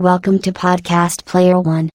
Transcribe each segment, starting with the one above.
Welcome to Podcast Player One.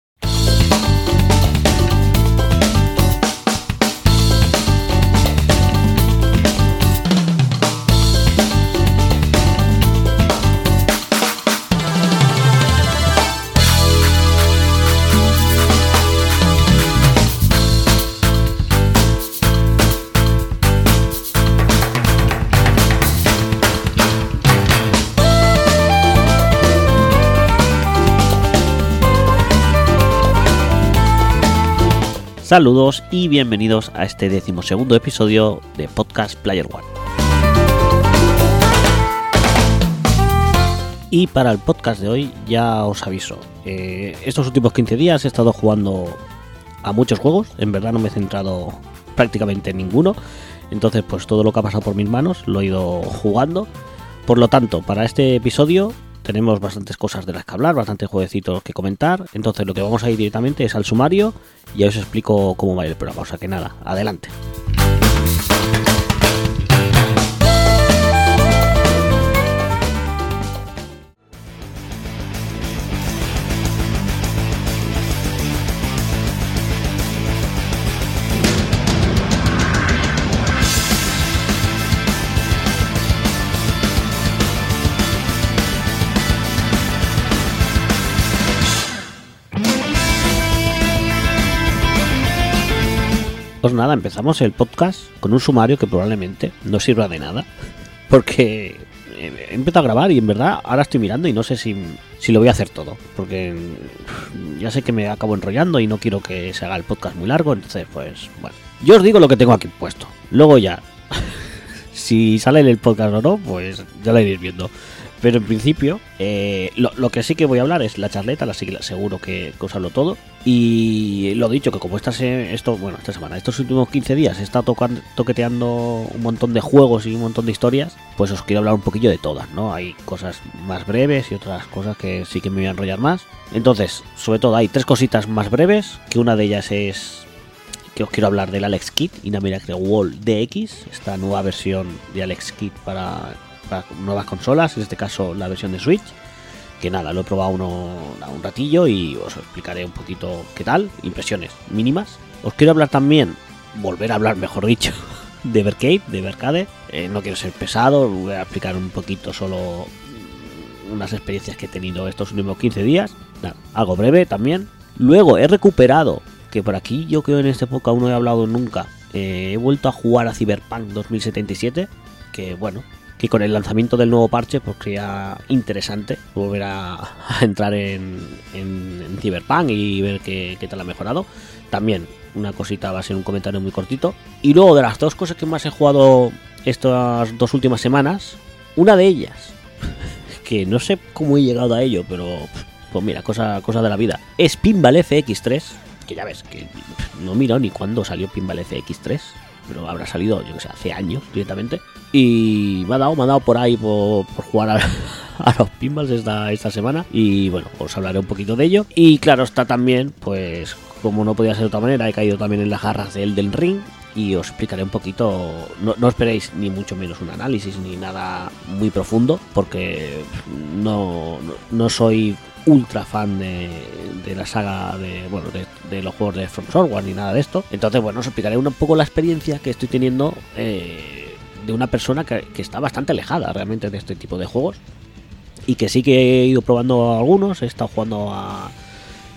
Saludos y bienvenidos a este decimosegundo episodio de Podcast Player One. Y para el podcast de hoy ya os aviso, eh, estos últimos 15 días he estado jugando a muchos juegos, en verdad no me he centrado prácticamente en ninguno, entonces pues todo lo que ha pasado por mis manos lo he ido jugando. Por lo tanto, para este episodio tenemos bastantes cosas de las que hablar, bastantes jueguecitos que comentar. Entonces lo que vamos a ir directamente es al sumario y ya os explico cómo va el programa. O sea que nada, adelante. Pues nada, empezamos el podcast con un sumario que probablemente no sirva de nada. Porque he empezado a grabar y en verdad ahora estoy mirando y no sé si, si lo voy a hacer todo. Porque ya sé que me acabo enrollando y no quiero que se haga el podcast muy largo. Entonces, pues bueno. Yo os digo lo que tengo aquí puesto. Luego ya, si sale el podcast o no, pues ya lo iréis viendo. Pero en principio, eh, lo, lo, que sí que voy a hablar es la charleta, la seguro que, os hablo todo. Y lo dicho, que como esta, se, esto, bueno, esta semana, estos últimos 15 días he estado toqueteando un montón de juegos y un montón de historias, pues os quiero hablar un poquillo de todas, ¿no? Hay cosas más breves y otras cosas que sí que me voy a enrollar más. Entonces, sobre todo hay tres cositas más breves, que una de ellas es que os quiero hablar del Alex Kit y Miracle Wall DX, esta nueva versión de Alex Kit para para nuevas consolas, en este caso la versión de Switch. Que nada, lo he probado uno, un ratillo y os explicaré un poquito qué tal, impresiones mínimas. Os quiero hablar también, volver a hablar mejor dicho, de Vercade, de Vercade. Eh, no quiero ser pesado, voy a explicar un poquito solo unas experiencias que he tenido estos últimos 15 días. Algo breve también. Luego he recuperado, que por aquí yo creo en este época aún no he hablado nunca, eh, he vuelto a jugar a Cyberpunk 2077, que bueno, que con el lanzamiento del nuevo parche pues sería interesante volver a, entrar en, en, en, Cyberpunk y ver qué, qué, tal ha mejorado. También una cosita va a ser un comentario muy cortito. Y luego de las dos cosas que más he jugado estas dos últimas semanas, una de ellas, que no sé cómo he llegado a ello, pero pues mira, cosa, cosa de la vida, es Pinball FX3, que ya ves, que no miro ni cuándo salió Pinball FX3 pero habrá salido, yo que sé, hace años directamente. Y me ha dado, me ha dado por ahí por, por jugar a, los pinballs esta, esta semana. Y bueno, os hablaré un poquito de ello. Y claro, está también, pues, como no podía ser de otra manera, he caído también en las jarras del del ring. Y os explicaré un poquito, no, no esperéis ni mucho menos un análisis ni nada muy profundo, porque no, no, soy ultra fan de, de, la saga de bueno de, de, los juegos de From Software ni nada de esto. Entonces bueno os explicaré un poco la experiencia que estoy teniendo eh, de una persona que, que, está bastante alejada realmente de este tipo de juegos y que sí que he ido probando algunos he estado jugando a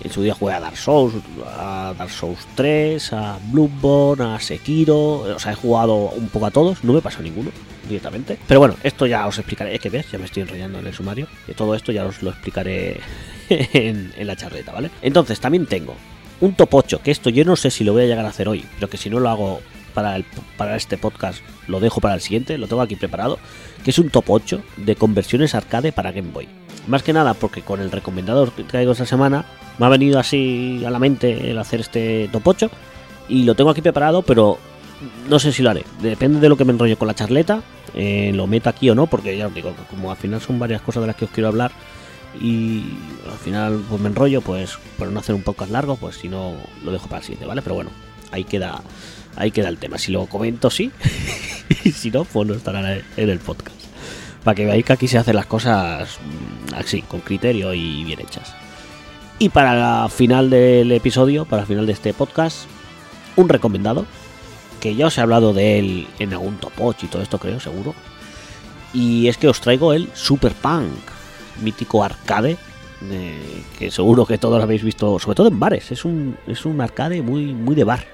en su día jugué a Dark Souls, a Dark Souls 3, a Bloodborne, a Sekiro, o sea, he jugado un poco a todos, no me pasa ninguno directamente. Pero bueno, esto ya os explicaré, es que ves, ya me estoy enrollando en el sumario, y todo esto ya os lo explicaré en, la charreta, ¿vale? Entonces, también tengo un top 8, que esto yo no sé si lo voy a llegar a hacer hoy, pero que si no lo hago para, para este podcast, lo dejo para el siguiente, lo tengo aquí preparado, que es un top 8 de conversiones arcade para Game Boy. Más que nada porque con el recomendador que traigo esta semana me ha venido así a la mente el hacer este top 8 y lo tengo aquí preparado, pero no sé si lo haré. Depende de lo que me enrolle con la charleta, eh, lo meto aquí o no, porque ya os digo, como al final son varias cosas de las que os quiero hablar y al final pues me enrollo, pues por no hacer un podcast largo, pues si no lo dejo para el siguiente, ¿vale? Pero bueno, ahí queda, ahí queda el tema. Si lo comento, sí, y si no, pues no estará en el podcast. para que veáis que aquí se hacen las cosas mm, así, con criterio y bien hechas. Y para la final del episodio, para el final de este podcast, un recomendado, que ya os he hablado de él en algún topoch y todo esto creo, seguro. Y es que os traigo el Super Punk, mítico arcade, eh, que seguro que todos habéis visto, sobre todo en bares. Es un, es un arcade muy, muy de bar,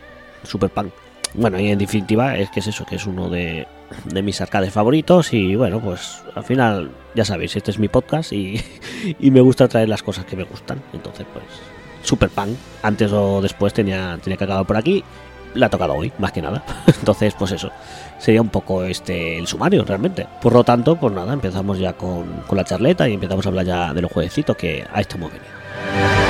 Super Punk. Bueno, y en definitiva es que es eso, que es uno de, de mis arcades favoritos y bueno, pues al final ya sabéis, este es mi podcast y, y me gusta traer las cosas que me gustan. Entonces, pues Super Punk, antes o después tenía, tenía que acabar por aquí, la ha tocado hoy, más que nada. Entonces, pues eso, sería un poco este el sumario realmente. Por lo tanto, pues nada, empezamos ya con, con la charleta y empezamos a hablar ya de los jueguecitos que a esto hemos venido.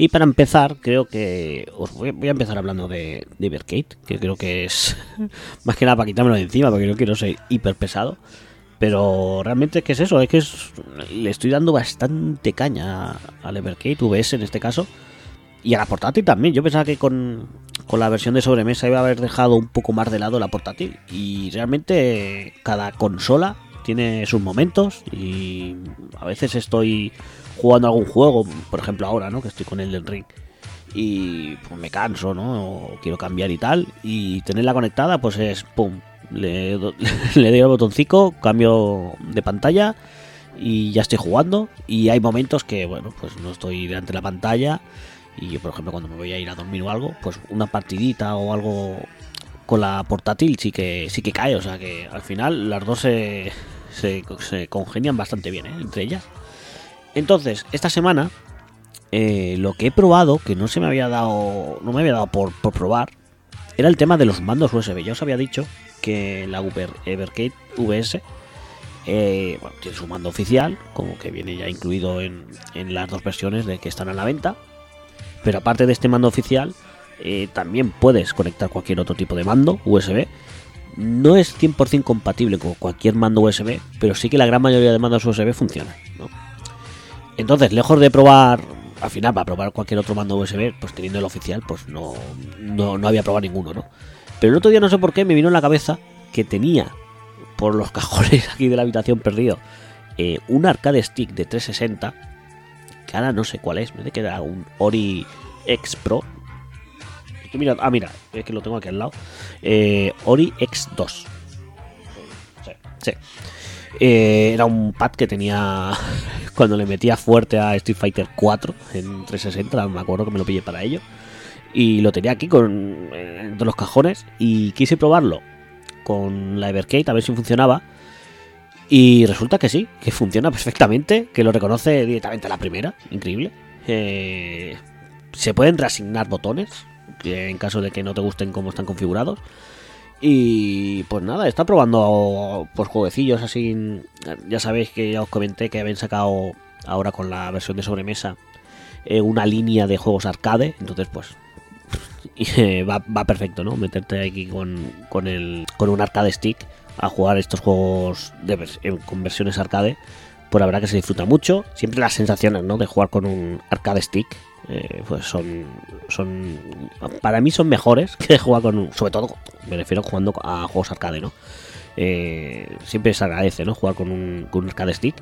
Y para empezar, creo que os voy, a empezar hablando de, de Evercade, que creo que es más que nada para quitármelo de encima, porque no quiero ser hiper pesado. Pero realmente, ¿qué es eso? Es que es- le estoy dando bastante caña al Evercade VS en este caso. Y a la portátil también. Yo pensaba que con, con la versión de sobremesa iba a haber dejado un poco más de lado la portátil. Y realmente cada consola tiene sus momentos. Y a veces estoy jugando algún juego, por ejemplo ahora, ¿no? Que estoy con el Ring. Y pues me canso, ¿no? O quiero cambiar y tal. Y tenerla conectada, pues es pum. Le, le doy al botoncito, cambio de pantalla y ya estoy jugando. Y hay momentos que, bueno, pues no estoy delante de la pantalla. Y yo, por ejemplo, cuando me voy a ir a dormir o algo, pues una partidita o algo con la portátil sí que sí que cae. O sea que al final las dos se, se, se congenian bastante bien ¿eh? entre ellas. Entonces, esta semana eh, lo que he probado, que no se me había dado, no me había dado por, probar, era el tema de los mandos USB. Ya os había dicho que la Uber Evercade VS eh, bueno, tiene su mando oficial, como que viene ya incluido en, en las dos versiones de que están a la venta. Pero aparte de este mando oficial, eh, también puedes conectar cualquier otro tipo de mando USB. No es 100% compatible con cualquier mando USB, pero sí que la gran mayoría de mandos USB funcionan. ¿no? Entonces, lejos de probar, al final, para probar cualquier otro mando USB, pues teniendo el oficial, pues no, no, no había probado ninguno, ¿no? Pero el otro día no sé por qué me vino en la cabeza que tenía por los cajones aquí de la habitación perdido eh, un arcade stick de 360, que ahora no sé cuál es, me que era un Ori X Pro. Estoy ah, mira, es que lo tengo aquí al lado. Eh, Ori X2. Sí, sí. Eh, era un pad que tenía cuando le metía fuerte a Street Fighter 4 en 360, me acuerdo que me lo pillé para ello. Y lo tenía aquí con eh, entre los cajones y quise probarlo con la Evercade a ver si funcionaba. Y resulta que sí, que funciona perfectamente, que lo reconoce directamente a la primera, increíble. Eh, se pueden reasignar botones, en caso de que no te gusten cómo están configurados. Y pues nada, está probando pues jueguecillos así. Ya sabéis que ya os comenté que habían sacado ahora con la versión de sobremesa eh, una línea de juegos arcade. Entonces, pues eh, va, va perfecto, ¿no? Meterte aquí con, con, el, con un arcade stick a jugar estos juegos con versiones arcade. Pues la verdad que se disfruta mucho. Siempre las sensaciones, ¿no? De jugar con un arcade stick. Eh, pues son, son. Para mí son mejores que jugar con. Sobre todo, me refiero jugando a juegos arcade, ¿no? Eh, siempre se agradece, ¿no? Jugar con un, arcade stick.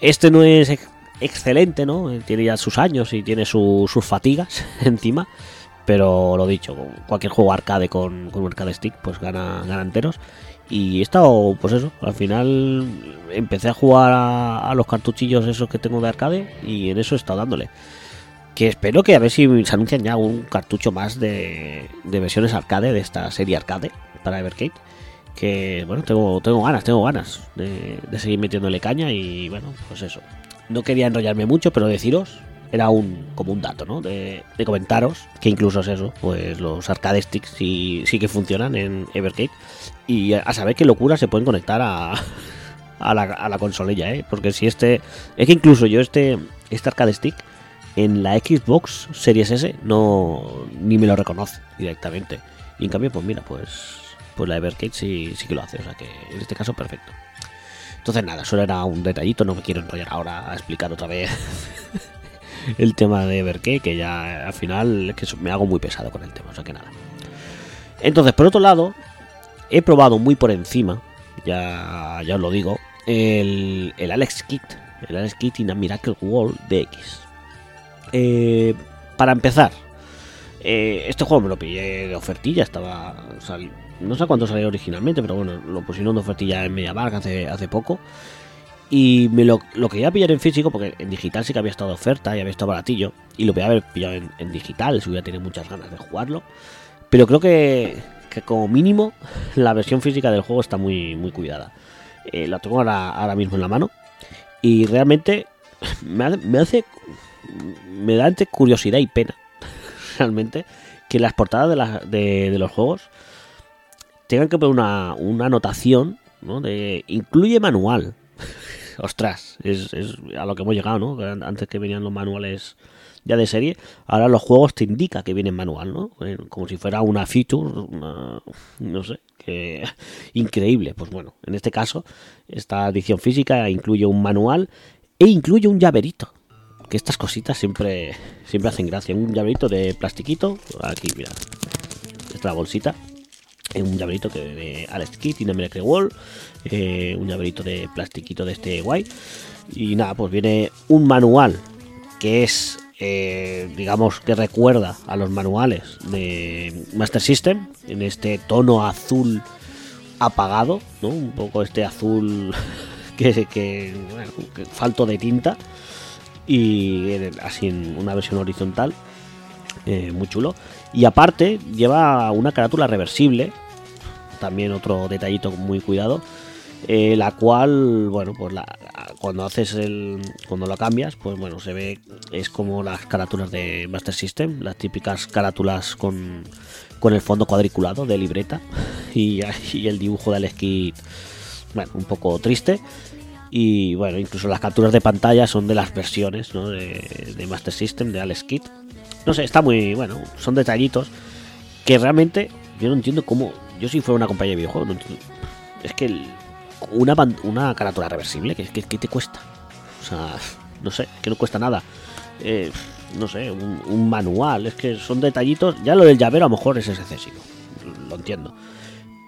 Este no es ex- excelente, ¿no? Eh, Tiene ya sus años y tiene su- sus fatigas encima. Pero lo dicho, cualquier juego arcade con, con un arcade stick, pues gana, gana enteros. Y he estado, pues eso, al final empecé a jugar a, a los cartuchillos esos que tengo de arcade y en eso he estado dándole. Que espero que a ver si se anuncian ya un cartucho más de, de versiones arcade de esta serie arcade para Evercade. Que bueno, tengo, tengo ganas, tengo ganas de, de seguir metiéndole caña y bueno, pues eso. no quería enrollarme mucho, pero deciros, era un como un dato, ¿no? De, de comentaros que incluso es eso, pues los arcade sticks sí, sí que funcionan en Evercade y a saber qué locura se pueden conectar a, a la, a la consolilla, ¿eh? Porque si este... Es que incluso yo este, este arcade stick en la Xbox Series S no ni me lo reconoce directamente. Y en cambio, pues mira, pues pues la Evercade sí, sí que lo hace, o sea que en este caso perfecto. Entonces nada, solo era un detallito, no me quiero enrollar ahora a explicar otra vez el tema de Evercade, que ya al final es que me hago muy pesado con el tema, o sea que nada. Entonces, por otro lado, he probado muy por encima, ya, ya os lo digo, el, el Alex Kit, el Alex Kit in a Miracle World de X. Eh, para empezar, eh, este juego me lo pillé de ofertilla, estaba. no sé cuánto salió originalmente, pero bueno, lo pusieron de ofertilla en Media Mark hace, hace poco. Y me lo, quería pillar en físico porque en digital sí que había estado oferta y había estado baratillo. Y lo podía haber pillado en, en digital si hubiera tenido muchas ganas de jugarlo. Pero creo que, que como mínimo la versión física del juego está muy, muy cuidada. Eh, la tengo ahora, ahora mismo en la mano. Y realmente me hace. Me da entre curiosidad y pena. Realmente. Que las portadas de, de, los juegos tengan que poner una, una anotación. ¿no? De, incluye manual. Ostras, es, a lo que hemos llegado, ¿no? Antes que venían los manuales ya de serie, ahora los juegos te indica que vienen manual, ¿no? Eh, Como si fuera una feature, una- no sé, increíble. Pues bueno, en este caso, esta edición física incluye un manual e incluye un llaverito. Que estas cositas siempre, siempre hacen gracia. Un llaverito de plastiquito, aquí, mira, esta es la bolsita. Un llaverito que de Alex Kidd y Miracle Wall. eh, un llaverito de plastiquito de este guay. Y nada, pues viene un manual que es, eh, digamos, que recuerda a los manuales de Master System en este tono azul apagado, ¿no? Un poco este azul que, que, bueno, que falto de tinta y así en una versión horizontal, eh, muy chulo. Y aparte lleva una carátula reversible, también otro detallito muy cuidado, eh, la cual, bueno, pues la, cuando haces el, cuando lo cambias, pues bueno, se ve, es como las carátulas de Master System, las típicas carátulas con, con el fondo cuadriculado de libreta y, y el dibujo del esquí, bueno, un poco triste. Y bueno, incluso las capturas de pantalla son de las versiones ¿no? de, Master System, de Alex Kidd. No sé, está muy bueno, son detallitos que realmente yo no entiendo cómo. Yo, si fuera una compañía de videojuegos, no entiendo. Es que el- una, una carátula reversible, ¿qué, qué, qué te cuesta? O sea, no sé, que no cuesta nada. Eh, no sé, un, un manual, es que son detallitos. Ya lo del llavero a lo mejor es excesivo, lo entiendo.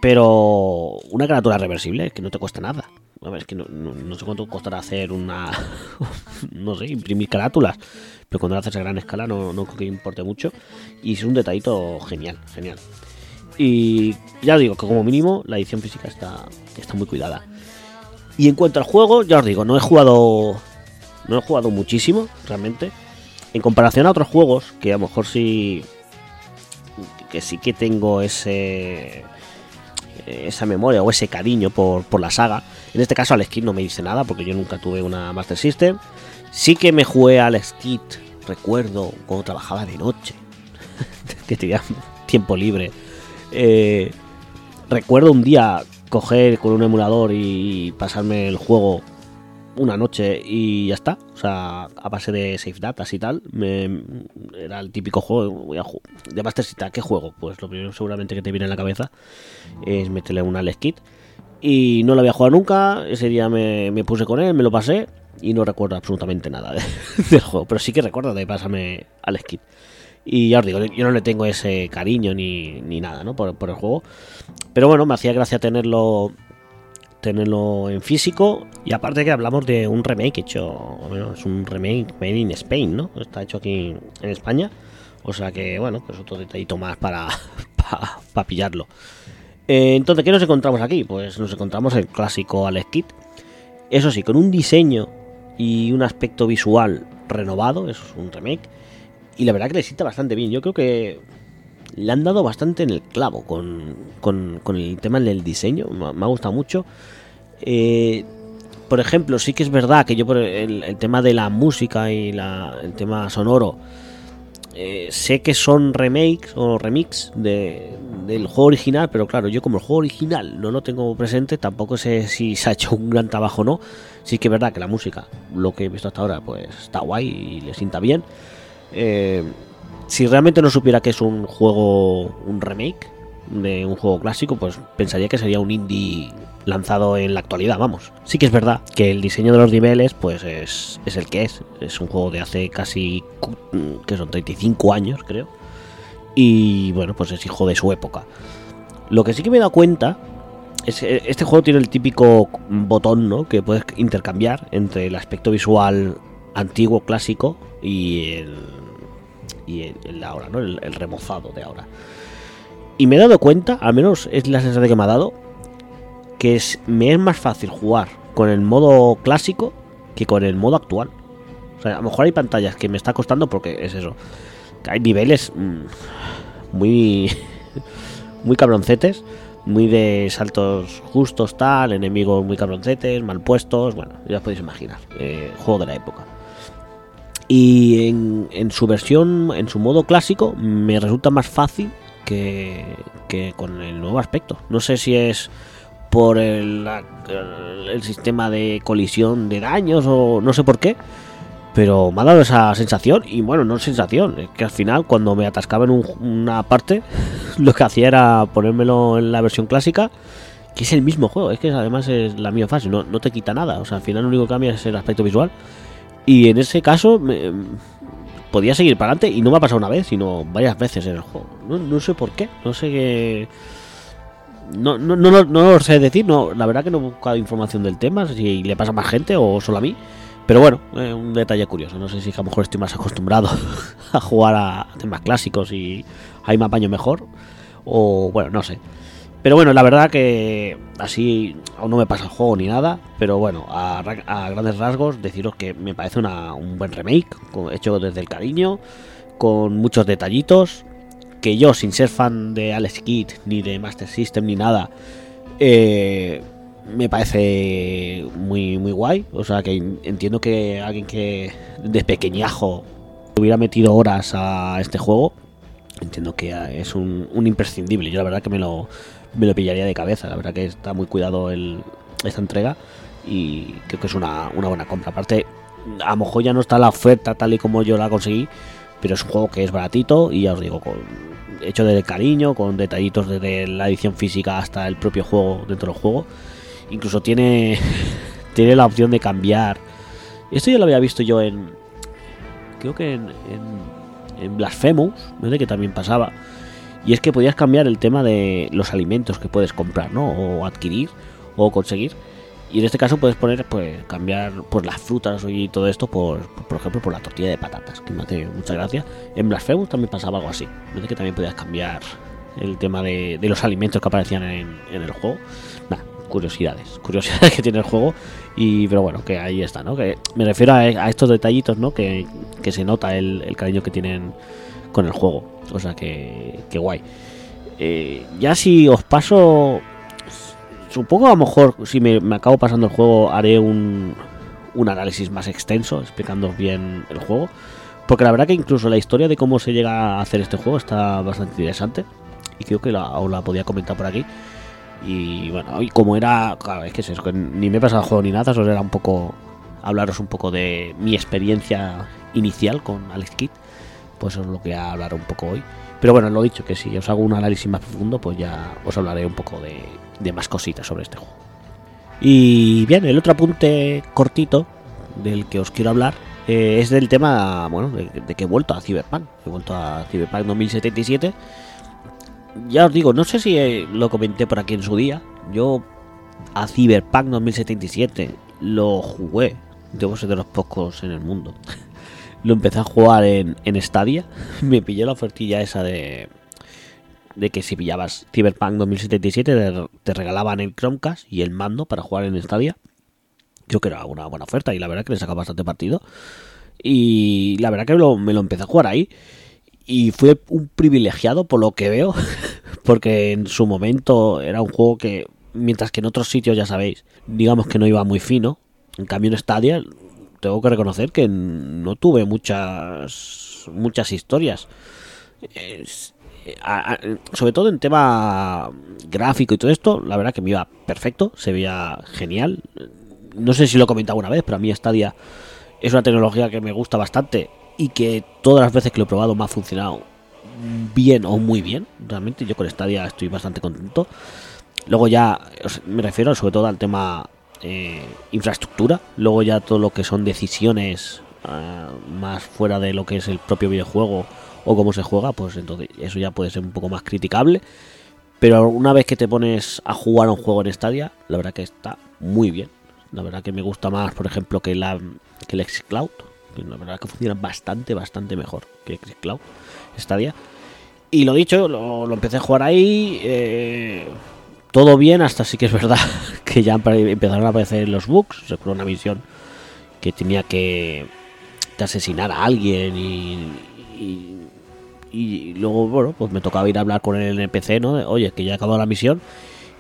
Pero una carátula reversible que no te cuesta nada. A ver, es que no, no- sé cuánto costará hacer una. no sé, imprimir carátulas. Pero cuando lo haces a gran escala no, no creo que importe mucho. Y es un detallito genial, genial. Y ya os digo que como mínimo la edición física está, está muy cuidada. Y en cuanto al juego, ya os digo, no he jugado. No he jugado muchísimo, realmente. En comparación a otros juegos, que a lo mejor sí. Que sí que tengo ese esa memoria o ese cariño por, por la saga. En este caso Alex Kidd no me dice nada porque yo nunca tuve una Master System. Sí que me jugué a Alex recuerdo, cuando trabajaba de noche, que tenía tiempo libre. Eh, recuerdo un día coger con un emulador y pasarme el juego una noche y ya está. O sea, a base de save datas y tal. Era el típico juego. Voy a de Master System, ¿qué juego? Pues lo primero seguramente que te viene en la cabeza es meterle un Alex Kit. Y no lo había jugado nunca. Ese día me, puse con él, me lo pasé. Y no recuerdo absolutamente nada de- del juego. Pero sí que recuerdo de pasarme Alex Kit. Y ya os digo, yo no le tengo ese cariño ni, ni nada, ¿no? Por, por el juego. Pero bueno, me hacía gracia tenerlo tenerlo en físico. Y aparte que hablamos de un remake hecho bueno, es un remake made in Spain no está hecho aquí en España. O sea que bueno pues otro detallito más para para pillarlo. Eh, entonces qué nos encontramos aquí pues nos encontramos el clásico Alex Kidd. Eso sí con un diseño y un aspecto visual renovado eso es un remake y la verdad que le sienta bastante bien. Yo creo que le han dado bastante en el clavo con, con, el tema del diseño. Me ha, gustado mucho. Eh, por ejemplo, sí que es verdad que yo por el, tema de la música y la, el tema sonoro, eh, sé que son remakes o remix de, del juego original, pero claro, yo como el juego original no lo tengo presente, tampoco sé si se ha hecho un gran trabajo o no. Sí que es verdad que la música, lo que he visto hasta ahora, pues está guay y le sienta bien. Eh, si realmente no supiera que es un juego, un remake de un juego clásico, pues pensaría que sería un indie lanzado en la actualidad, vamos. Sí que es verdad que el diseño de los niveles, pues es, es el que es. Es un juego de hace casi, cu- que son 35 años, creo. Y bueno, pues es hijo de su época. Lo que sí que me he dado cuenta es eh, este juego tiene el típico botón, ¿no? Que puedes intercambiar entre el aspecto visual antiguo, clásico y el, y el, ahora, ¿no? El, el remozado de ahora. Y me he dado cuenta, al menos es la sensación que me ha dado, que es, me es más fácil jugar con el modo clásico que con el modo actual. O sea, a lo mejor hay pantallas que me está costando porque es eso. Que hay niveles mm, muy. muy cabroncetes. Muy de saltos justos, tal. Enemigos muy cabroncetes, mal puestos. Bueno, ya os podéis imaginar. eh, juego de la época. Y en, su versión, en su modo clásico, me resulta más fácil que, que con el nuevo aspecto. No sé si es por el, el- sistema de colisión de daños o no sé por qué. Pero me ha dado esa sensación y bueno, no sensación, es que al final cuando me atascaba en un- una parte, lo que hacía era ponérmelo en la versión clásica, que es el mismo juego, es que además es la misma fase, no, no te quita nada, o sea, al final lo único que cambia es el aspecto visual. Y en ese caso me- podía seguir para adelante y no me ha pasado una vez, sino varias veces en el juego. No, no sé por qué, no sé qué... No, no, no, no lo sé decir, no, la verdad que no he buscado información del tema, si le pasa a más gente o solo a mí. Pero bueno, eh, un detalle curioso. No sé si a lo mejor estoy más acostumbrado a jugar a temas clásicos y ahí me apaño mejor. O bueno, no sé. Pero bueno, la verdad que así aún no me pasa el juego ni nada. Pero bueno, a, ra- a grandes rasgos deciros que me parece una- un buen remake, hecho desde el cariño, con muchos detallitos. Que yo, sin ser fan de Alex Kidd, ni de Master System, ni nada, eh, me parece muy, muy guay. O sea, que entiendo que alguien que de pequeñajo hubiera metido horas a este juego, entiendo que es un, un imprescindible. Yo la verdad que me lo, me lo pillaría de cabeza. La verdad que está muy cuidado el, esta entrega y creo que es una, una buena compra. Aparte, a lo mejor ya no está la oferta tal y como yo la conseguí, pero es un juego que es baratito y ya os digo, con, hecho de cariño, con detallitos desde la edición física hasta el propio juego dentro del juego. Incluso tiene, tiene la opción de cambiar. Esto ya lo había visto yo en. Creo que en, en, en Blasphemous, ¿vale? que también pasaba. Y es que podías cambiar el tema de los alimentos que puedes comprar, ¿no? O adquirir o conseguir. Y en este caso puedes poner, pues, cambiar pues, las frutas y todo esto por, por ejemplo, por la tortilla de patatas, que me hace mucha gracia. En Blasphemous también pasaba algo así, ¿no? que también podías cambiar el tema de, los alimentos que aparecían en, el juego. Nada, curiosidades, curiosidades que tiene el juego. Y, pero bueno, que ahí está, ¿no? Que me refiero a, estos detallitos, ¿no? Que, que se nota el cariño que tienen con el juego. O sea, que, que guay. Eh, ya si os paso supongo a lo mejor si me, me acabo pasando el juego haré un, un análisis más extenso explicando bien el juego porque la verdad que incluso la historia de cómo se llega a hacer este juego está bastante interesante y creo que la, os la podía comentar por aquí y bueno y como era claro es que eso ni me he pasado el juego ni nada solo era un poco hablaros un poco de mi experiencia inicial con Alex Kidd pues eso es lo que hablar un poco hoy pero bueno, lo dicho, que si os hago un análisis más profundo, pues ya os hablaré un poco de, más cositas sobre este juego. Y bien, el otro apunte cortito del que os quiero hablar eh, es del tema, bueno, de, de, que he vuelto a Cyberpunk. He vuelto a Cyberpunk 2077. Ya os digo, no sé si eh, lo comenté por aquí en su día. Yo a Cyberpunk 2077 lo jugué. Debo ser de los pocos en el mundo. lo empecé a jugar en, en Stadia. Me pillé la ofertilla esa de, de que si pillabas Cyberpunk 2077 te, regalaban el Chromecast y el mando para jugar en Stadia. Creo que era una buena oferta y la verdad que le sacaba bastante partido. Y la verdad que me lo empecé a jugar ahí. Y fue un privilegiado por lo que veo. Porque en su momento era un juego que, mientras que en otros sitios ya sabéis, digamos que no iba muy fino. En cambio en Stadia tengo que reconocer que no tuve muchas muchas historias. Sobre todo en tema gráfico y todo esto, la verdad que me iba perfecto, se veía genial. No sé si lo he comentado una vez, pero a mí Stadia es una tecnología que me gusta bastante y que todas las veces que lo he probado me ha funcionado bien o muy bien. Realmente yo con Stadia estoy bastante contento. Luego ya me refiero sobre todo al tema eh, infraestructura. Luego ya todo lo que son decisiones ah, más fuera de lo que es el propio videojuego o cómo se juega, pues entonces eso ya puede ser un poco más criticable. Pero una vez que te pones a jugar un juego en Stadia, la verdad que está muy bien. La verdad que me gusta más, por ejemplo, que, la, que el Xcloud. La verdad que funciona bastante, bastante mejor que Xcloud, Stadia. Y lo dicho, lo, lo empecé a jugar ahí. eh, todo bien, hasta sí que es verdad que ya empe- empezaron a aparecer los bugs. Recuerdo una misión que tenía que, asesinar a alguien y, luego, bueno, pues me tocaba ir a hablar con el NPC, ¿no? De, Oye, que ya acabó la misión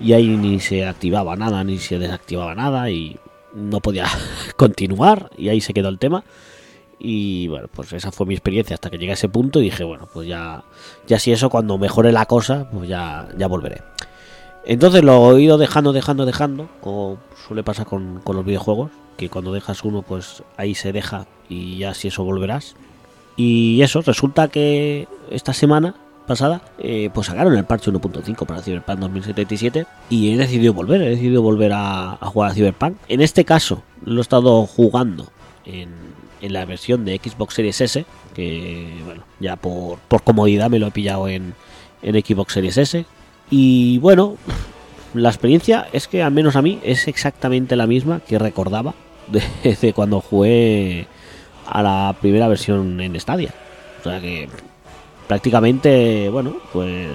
y ahí ni se activaba nada, ni se desactivaba nada y no podía continuar y ahí se quedó el tema. Y bueno, pues esa fue mi experiencia hasta que llegué a ese punto y dije, bueno, pues ya, ya si eso, cuando mejore la cosa, pues ya, ya volveré. Entonces lo he ido dejando, dejando, dejando, como suele pasar con, con los videojuegos, que cuando dejas uno, pues ahí se deja y ya si eso volverás. Y eso, resulta que esta semana pasada, eh, pues sacaron el parche 1.5 para Cyberpunk 2077 y he decidido volver, he decidido volver a, jugar a Cyberpunk. En este caso, lo he estado jugando en, en la versión de Xbox Series S, que bueno, ya por, por comodidad me lo he pillado en, en Xbox Series S. Y bueno, la experiencia es que al menos a mí es exactamente la misma que recordaba desde cuando jugué a la primera versión en Stadia. O sea que prácticamente, bueno, pues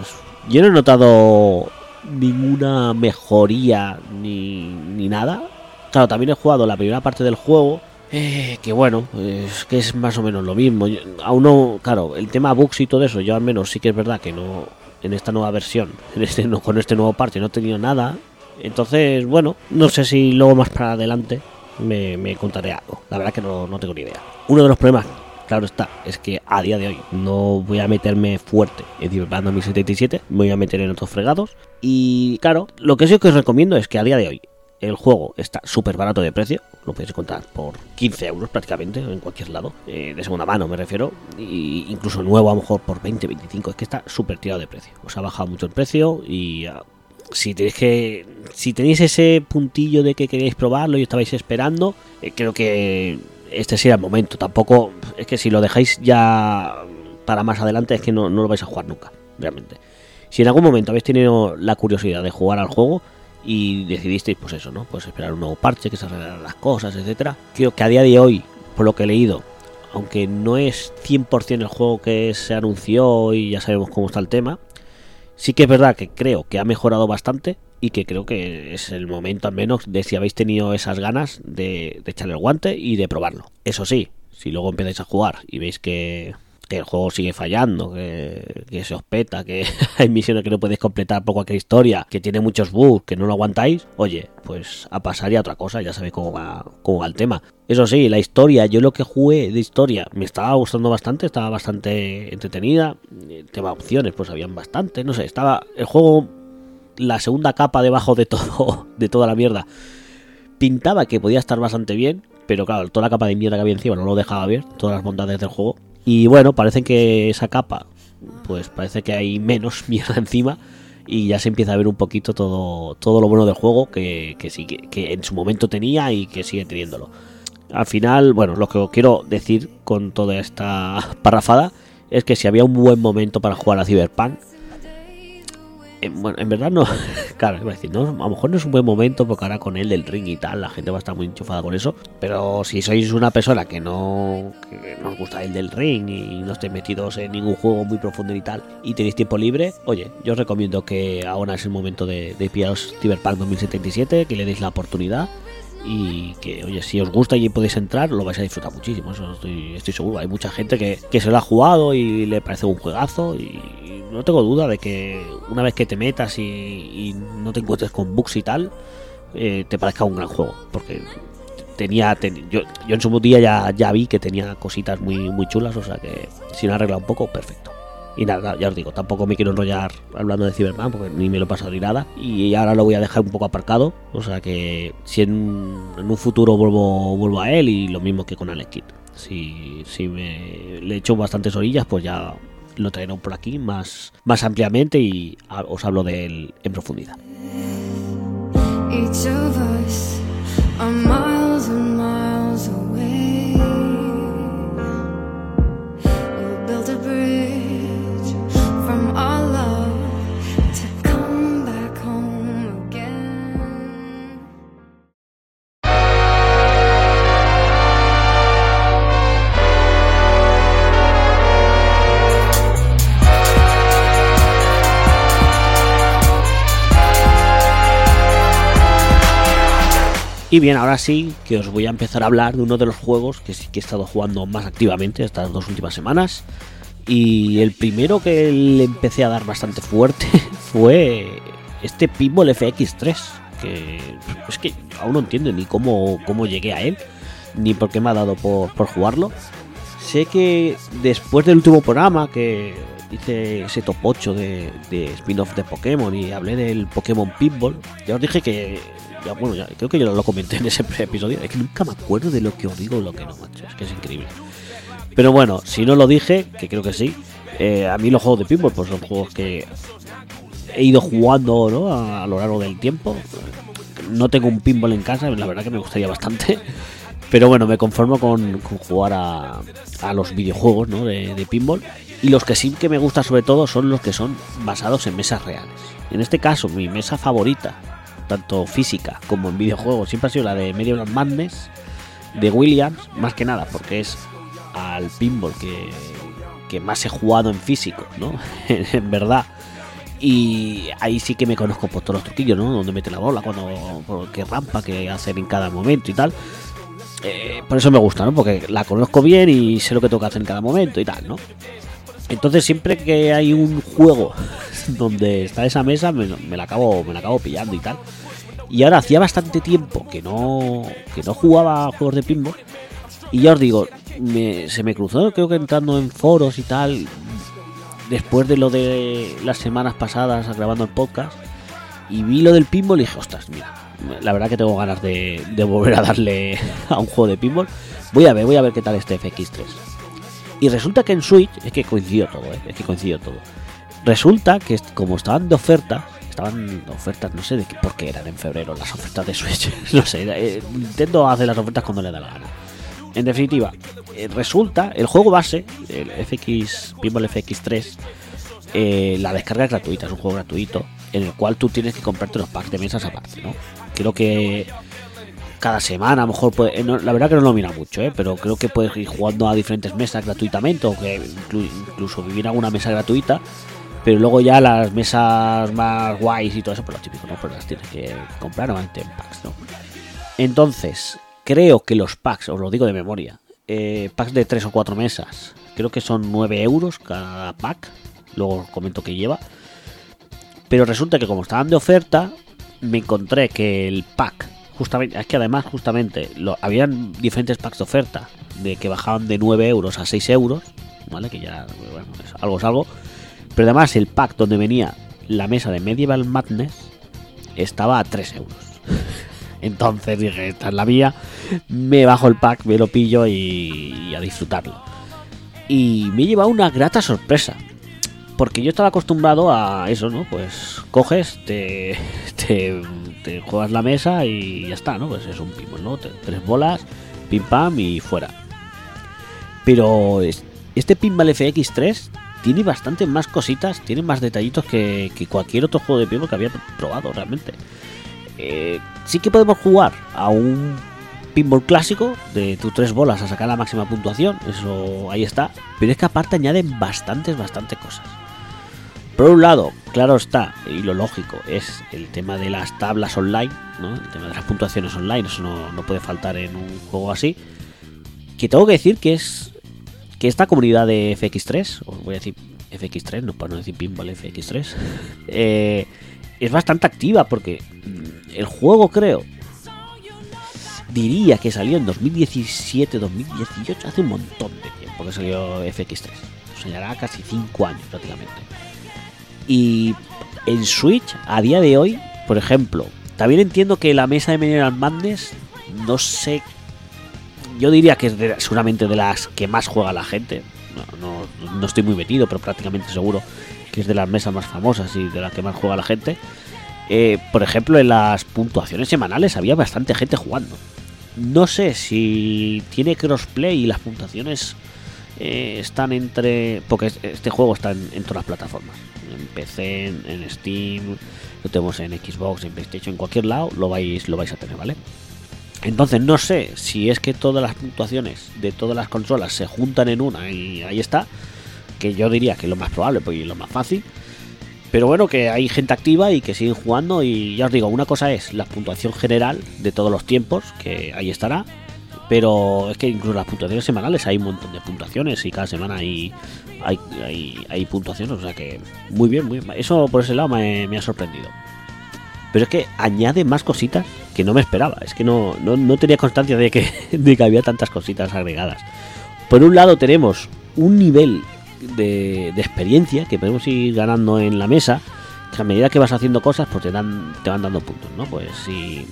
yo no he notado ninguna mejoría ni, ni nada. Claro, también he jugado la primera parte del juego. eh, que bueno, es que es más o menos lo mismo. Aún no, claro, el tema bugs y todo eso, yo al menos sí que es verdad que no, en esta nueva versión, en este, con este nuevo parche no he tenido nada. Entonces, bueno, no sé si luego más para adelante me, me contaré algo. La verdad que no, no tengo ni idea. Uno de los problemas, claro está, es que a día de hoy no voy a meterme fuerte en Cyberpunk 2077, me voy a meter en otros fregados. Y claro, lo que sí que os recomiendo es que a día de hoy el juego está súper barato de precio, lo podéis encontrar por 15 euros prácticamente en cualquier lado, eh, de segunda mano me refiero, y incluso nuevo a lo mejor por 20, 25, es que está súper tirado de precio. Os ha bajado mucho el precio y ah, si tenéis que si tenéis ese puntillo de que queréis probarlo y estabais esperando, eh, creo que este sería el momento. Tampoco es que si lo dejáis ya para más adelante es que no, no lo vais a jugar nunca, realmente. Si en algún momento habéis tenido la curiosidad de jugar al juego y decidisteis, pues eso, ¿no? Pues esperar un nuevo parche, que se arreglaran las cosas, etcétera. Creo que a día de hoy, por lo que he leído, aunque no es 100% el juego que se anunció y ya sabemos cómo está el tema, sí que es verdad que creo que ha mejorado bastante y que creo que es el momento al menos de si habéis tenido esas ganas de, de echarle el guante y de probarlo. Eso sí, si luego empezáis a jugar y veis que, que el juego sigue fallando, que, que se os peta, que hay misiones que no podéis completar por cualquier historia, que tiene muchos bugs, que no lo aguantáis, oye, pues a pasar y a otra cosa, ya sabéis cómo va, cómo va el tema. Eso sí, la historia, yo lo que jugué de historia me estaba gustando bastante, estaba bastante entretenida. El tema de opciones, pues habían bastante, no sé, estaba el juego, la segunda capa debajo de todo, de toda la mierda, pintaba que podía estar bastante bien, pero claro, toda la capa de mierda que había encima no lo dejaba ver, todas las bondades del juego. Y bueno, parece que esa capa, pues parece que hay menos mierda encima y ya se empieza a ver un poquito todo, todo lo bueno del juego que, que sí, que, que en su momento tenía y que sigue teniéndolo. Al final, bueno, lo que quiero decir con toda esta parrafada es que si había un buen momento para jugar a Cyberpunk, en, bueno, en verdad no, claro, iba a decir, no, a lo mejor no es un buen momento porque ahora con el del ring y tal, la gente va a estar muy enchufada con eso, pero si sois una persona que no, que no os gusta el del ring y no estéis metidos en ningún juego muy profundo y tal, y tenéis tiempo libre, oye, yo os recomiendo que ahora es el momento de, de pillaros Cyberpunk 2077, que le deis la oportunidad y que, oye, si os gusta y podéis entrar, lo vais a disfrutar muchísimo, eso estoy, estoy seguro. Hay mucha gente que, que se lo ha jugado y le parece un juegazo y, no tengo duda de que una vez que te metas y, y no te encuentres con bugs y tal, eh, te parezca un gran juego, porque tenía, ten- yo, yo en su día ya, ya vi que tenía cositas muy, muy chulas, o sea que si lo arregla un poco, perfecto. Y nada, ya os digo, tampoco me quiero enrollar hablando de Cyberpunk porque ni me lo he pasado ni nada. Y ahora lo voy a dejar un poco aparcado. O sea que si en, un futuro vuelvo, vuelvo a él y lo mismo que con Alex Kidd. Si, si me le echo bastantes orillas, pues ya lo traeré por aquí más, más ampliamente y os hablo de él en profundidad. Each Y bien, ahora sí que os voy a empezar a hablar de uno de los juegos que sí que he estado jugando más activamente estas dos últimas semanas. Y el primero que le empecé a dar bastante fuerte fue este Pinball FX3. Que es que aún no entiendo ni cómo, cómo llegué a él, ni por qué me ha dado por, por jugarlo. Sé que después del último programa que hice ese top 8 de, de spin-off de Pokémon y hablé del Pokémon Pinball, ya os dije que. Ya, bueno, ya, creo que yo lo comenté en ese episodio. Es que nunca me acuerdo de lo que os digo o lo que no, macho. Es que es increíble. Pero bueno, si no lo dije, que creo que sí, eh, a mí los juegos de pinball pues son juegos que he ido jugando ¿no? a, a lo largo del tiempo. No tengo un pinball en casa, la verdad que me gustaría bastante. Pero bueno, me conformo con, con jugar a, a los videojuegos ¿no? de, de pinball. Y los que sí que me gustan sobre todo son los que son basados en mesas reales. En este caso, mi mesa favorita, tanto física como en videojuegos, siempre ha sido la de Medieval Madness de Williams, más que nada, porque es al pinball que, que más he jugado en físico, ¿no? en verdad. Y ahí sí que me conozco por todos los truquillos, ¿no? Donde mete la bola, cuando, por qué rampa que hacen en cada momento y tal. Eh, por eso me gusta, ¿no? Porque la conozco bien y sé lo que tengo que hacer en cada momento y tal, ¿no? Entonces siempre que hay un juego donde está esa mesa, me, me la acabo, me la acabo pillando y tal. Y ahora hacía bastante tiempo que no, que no jugaba juegos de pinball. Y ya os digo, me- se me cruzó, creo que entrando en foros y tal, después de lo de las semanas pasadas grabando el podcast, y vi lo del pinball y dije, ostras, mira, la verdad que tengo ganas de, de volver a darle a un juego de pinball. Voy a ver, voy a ver qué tal este FX3. Y resulta que en Switch, es que coincidió todo, ¿eh? es que coincidió todo. Resulta que como estaban de oferta, estaban ofertas, no sé de qué, por qué eran en febrero las ofertas de Switch, no sé, eh, Nintendo hace las ofertas cuando le da la gana. En definitiva, eh, resulta, el juego base, el FX, Pinball FX3, eh, la descarga es gratuita, es un juego gratuito, en el cual tú tienes que comprarte los packs de mesas aparte, ¿no? Creo que cada semana, a lo mejor, puede- eh, la verdad que no lo mira mucho, ¿eh? pero creo que puedes ir jugando a diferentes mesas gratuitamente o que inclu- incluso vivir alguna mesa gratuita. Pero luego ya las mesas más guays y todo eso, pues lo típico, ¿no? Pues las tienes que comprar normalmente en packs, ¿no? Entonces, creo que los packs, os lo digo de memoria, eh, packs de 3 o 4 mesas, creo que son 9 euros cada pack. Luego os comento que lleva. Pero resulta que como estaban de oferta, me encontré que el pack, justamente, es que además justamente lo, habían diferentes packs de oferta, de que bajaban de 9 euros a 6 euros, ¿vale? Que ya, bueno, es algo es algo. Pero además el pack donde venía la mesa de Medieval Madness estaba a 3 euros. Entonces dije, esta es la mía, me bajo el pack, me lo pillo y, a disfrutarlo. Y me he llevado una grata sorpresa. Porque yo estaba acostumbrado a eso, ¿no? Pues coges, te, te juegas la mesa y ya está, ¿no? Pues es un pinball, ¿no? Tres bolas, pim pam y fuera. Pero es- este Pinball FX3 tiene bastante más cositas, tiene más detallitos que, que cualquier otro juego de pinball que había probado realmente. Eh, sí que podemos jugar a un pinball clásico de tus tres bolas a sacar la máxima puntuación, eso ahí está. Pero es que aparte añaden bastantes, bastantes cosas. Por un lado, claro está, y lo lógico, es el tema de las tablas online, ¿no? El tema de las puntuaciones online, eso no, no puede faltar en un juego así. Que tengo que decir que es que esta comunidad de FX3, os voy a decir FX3, no para no decir Pinball FX3, eh, es bastante activa porque mm, el juego creo diría que salió en 2017, 2018, hace un montón de tiempo que salió FX3. O casi 5 años prácticamente. Y en Switch, a día de hoy, por ejemplo, también entiendo que la mesa de Mineral Madness, no sé, yo diría que es de- seguramente de las que más juega la gente. No, no- no estoy muy metido, pero prácticamente seguro que es de las mesas más famosas y de las que más juega la gente. Eh, por ejemplo, en las puntuaciones semanales había bastante gente jugando. No sé si tiene crossplay y las puntuaciones eh, están entre. Porque es- este juego está en, todas las plataformas: PC, en, Steam, lo tenemos en Xbox, en PlayStation, en cualquier lado lo vais, lo vais a tener, ¿vale? Entonces no sé si es que todas las puntuaciones de todas las consolas se juntan en una y ahí está. Que yo diría que es lo más probable, porque es lo más fácil. Pero bueno, que hay gente activa y que siguen jugando. Y ya os digo, una cosa es la puntuación general de todos los tiempos, que ahí estará. Pero es que incluso las puntuaciones semanales hay un montón de puntuaciones y cada semana hay, hay, hay, puntuaciones. O sea que muy bien, muy bien. Eso por ese lado me, me ha sorprendido. Pero es que añade más cositas que no me esperaba. Es que no, no, no tenía constancia de que, de que había tantas cositas agregadas. Por un lado tenemos un nivel de, de experiencia que podemos ir ganando en la mesa. Que a medida que vas haciendo cosas, pues te dan, te van dando puntos, ¿no? Pues si,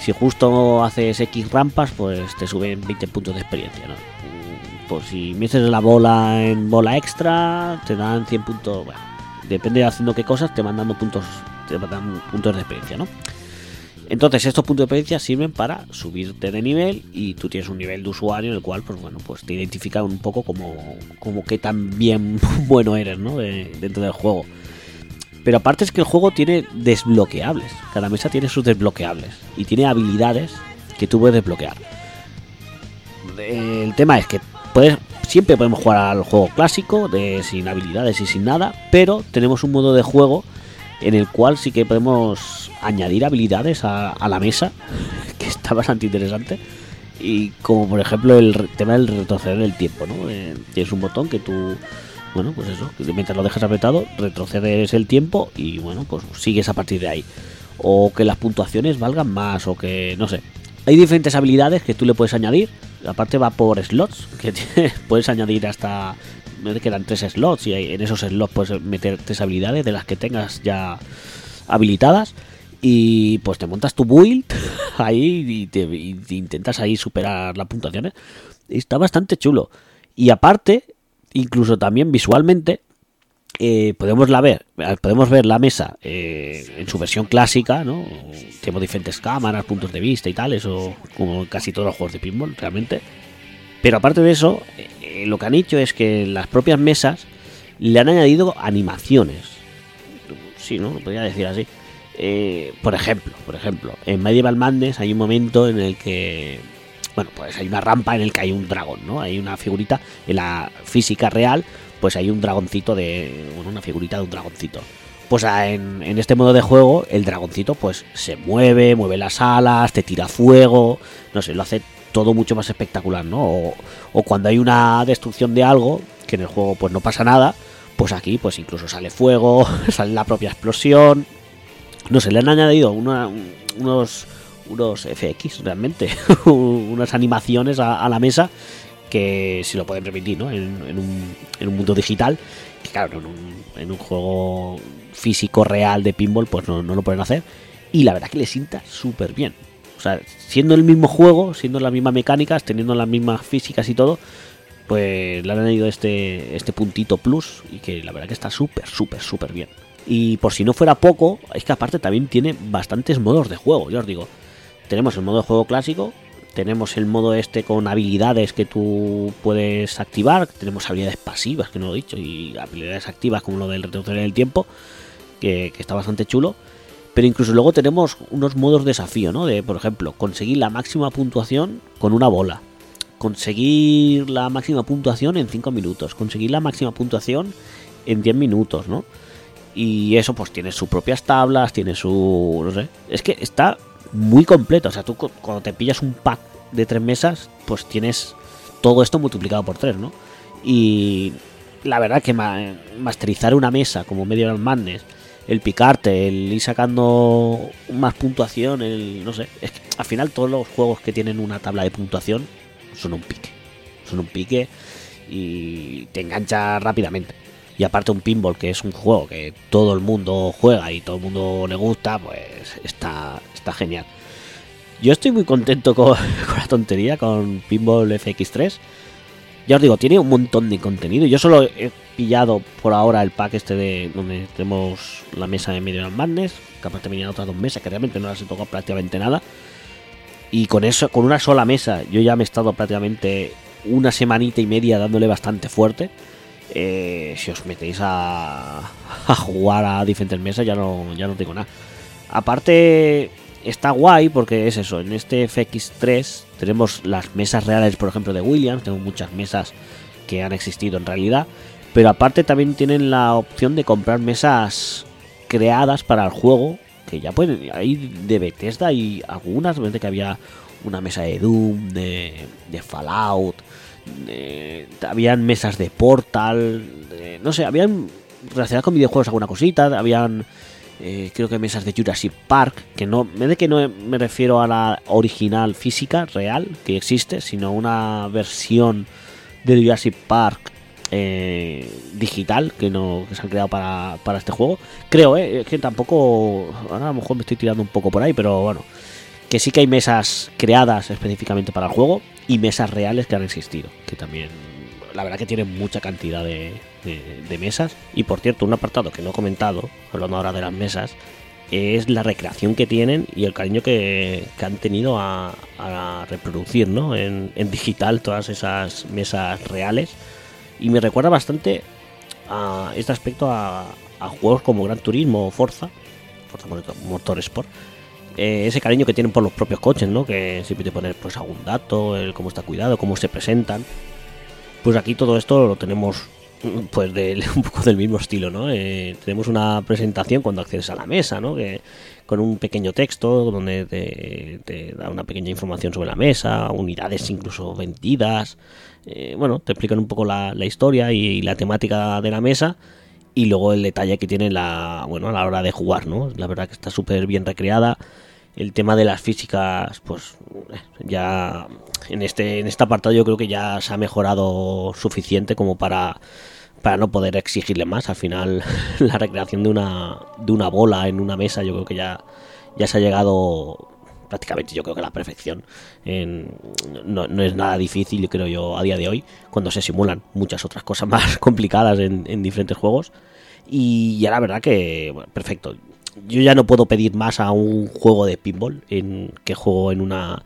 si justo haces X rampas, pues te suben 20 puntos de experiencia, ¿no? Mm, Pues si metes la bola en bola extra, te dan 100 puntos. Bueno, depende de haciendo qué cosas, te van dando puntos, te dan puntos de experiencia, ¿no? Entonces estos puntos de experiencia sirven para subirte de nivel y tú tienes un nivel de usuario en el cual, pues bueno, pues te identifica un poco como, como que tan bien bueno eres, ¿no? De- dentro del juego. Pero aparte es que el juego tiene desbloqueables. Cada mesa tiene sus desbloqueables y tiene habilidades que tú puedes desbloquear. El tema es que puedes, siempre podemos jugar al juego clásico, de, sin habilidades y sin nada, pero tenemos un modo de juego en el cual sí que podemos añadir habilidades a, la mesa, que está bastante interesante. Y como por ejemplo el tema del retroceder el tiempo, ¿no? Eh, tienes un botón que tú, bueno, pues eso, mientras lo dejas apretado, retrocedes el tiempo y bueno, pues sigues a partir de ahí. O que las puntuaciones valgan más, o que, no sé. Hay diferentes habilidades que tú le puedes añadir. Aparte va por slots, que puedes añadir hasta... Me quedan tres slots y en esos slots puedes meter tres habilidades de las que tengas ya habilitadas y pues te montas tu build ahí y y te intentas ahí superar las puntuaciones. Está bastante chulo. Y aparte, incluso también visualmente, eh, podemos la ver, podemos ver la mesa eh, en su versión clásica, ¿no? Tenemos diferentes cámaras, puntos de vista y tal, eso como casi todos los juegos de pinball, realmente. Pero aparte de eso, eh, lo que han hecho es que las propias mesas le han añadido animaciones. Sí, ¿no? Podría decir así. Eh, por ejemplo, por ejemplo, en Medieval Madness hay un momento en el que, bueno, pues hay una rampa en el que hay un dragón, ¿no? Hay una figurita en la física real, pues hay un dragoncito de, bueno, una figurita de un dragoncito. Pues en, en este modo de juego, el dragoncito pues se mueve, mueve las alas, te tira fuego, no sé, lo hace todo mucho más espectacular, ¿no? O, cuando hay una destrucción de algo, que en el juego pues no pasa nada, pues aquí pues incluso sale fuego, sale la propia explosión, no sé, le han añadido unos unos FX realmente, unas animaciones a, la mesa que si lo pueden permitir, ¿no? En, en un, en un mundo digital, que claro, en un, en un juego físico real de pinball, pues no, no lo pueden hacer. Y la verdad que le sienta súper bien. O sea, siendo el mismo juego, siendo las mismas mecánicas, teniendo las mismas físicas y todo, pues le han añadido este, este puntito plus y que la verdad que está súper, súper, súper bien. Y por si no fuera poco, es que aparte también tiene bastantes modos de juego, ya os digo. Tenemos el modo de juego clásico, tenemos el modo este con habilidades que tú puedes activar, tenemos habilidades pasivas, que no lo he dicho, y habilidades activas como lo del retroceder en el tiempo, que, que está bastante chulo. Pero incluso luego tenemos unos modos de desafío, ¿no? De, por ejemplo, conseguir la máxima puntuación con una bola. Conseguir la máxima puntuación en 5 minutos. Conseguir la máxima puntuación en 10 minutos, ¿no? Y eso pues tiene sus propias tablas, tiene su... no sé. Es que está muy completo. O sea, tú cu- cuando te pillas un pack de tres mesas, pues tienes todo esto multiplicado por tres, ¿no? Y la verdad que ma- masterizar una mesa como Medieval Madness el picarte, el ir sacando más puntuación, el no sé, es que al final todos los juegos que tienen una tabla de puntuación son un pique, son un pique y te engancha rápidamente. Y aparte un pinball que es un juego que todo el mundo juega y todo el mundo le gusta, pues está, está genial. Yo estoy muy contento con, con la tontería, con Pinball FX3. Ya os digo, tiene un montón de contenido. Yo solo he pillado por ahora el pack este de donde tenemos la mesa de Medieval Madness, que aparte venían otras dos mesas que realmente no las he tocado prácticamente nada. Y con eso, con una sola mesa, yo ya me he estado prácticamente una semanita y media dándole bastante fuerte. Eh, si os metéis a, a jugar a diferentes mesas, ya no, ya no tengo nada. Aparte, está guay porque es eso, en este FX3 tenemos las mesas reales, por ejemplo, de Williams, tengo muchas mesas que han existido en realidad, pero aparte también tienen la opción de comprar mesas creadas para el juego, que ya pueden, hay de Bethesda y algunas, que había una mesa de Doom, de, de Fallout, de- habían mesas de Portal, no sé, habían relacionadas con videojuegos alguna cosita, habían eh, creo que mesas de Jurassic Park, que no, de que no me refiero a la original física real que existe, sino una versión de Jurassic Park eh, digital que no se han creado para, para este juego. Creo, eh, que tampoco, ahora a lo mejor me estoy tirando un poco por ahí, pero bueno, que sí que hay mesas creadas específicamente para el juego y mesas reales que han existido, que también la verdad que tienen mucha cantidad de, de- mesas. Y por cierto, un apartado que no he comentado, hablando ahora de las mesas, es la recreación que tienen y el cariño que, han tenido a, a reproducir ¿no? en, digital todas esas mesas reales. Y me recuerda bastante a este aspecto a, a juegos como Gran Turismo o Forza, Forza Motor- Motorsport. Eh, ese cariño que tienen por los propios coches, ¿no? Que siempre te ponen pues algún dato, el cómo está cuidado, cómo se presentan. Pues aquí todo esto lo tenemos pues del- un poco del mismo estilo, ¿no? Eh, tenemos una presentación cuando accedes a la mesa, ¿no? Que, con un pequeño texto donde te, te da una pequeña información sobre la mesa, unidades incluso vendidas. Eh, bueno, te explican un poco la, la historia y, la temática de la mesa y luego el detalle que tiene la, bueno, a la hora de jugar, ¿no? La verdad que está súper bien recreada. El tema de las físicas, pues ya en este, en este apartado yo creo que ya se ha mejorado suficiente como para, para no poder exigirle más. Al final, la recreación de una, de una bola en una mesa, yo creo que ya, ya se ha llegado prácticamente yo creo que a la perfección. No, no es nada difícil, creo yo, a día de hoy, cuando se simulan muchas otras cosas más complicadas en, en diferentes juegos. Y ya la verdad que, perfecto. Yo ya no puedo pedir más a un juego de pinball en, que juego en una,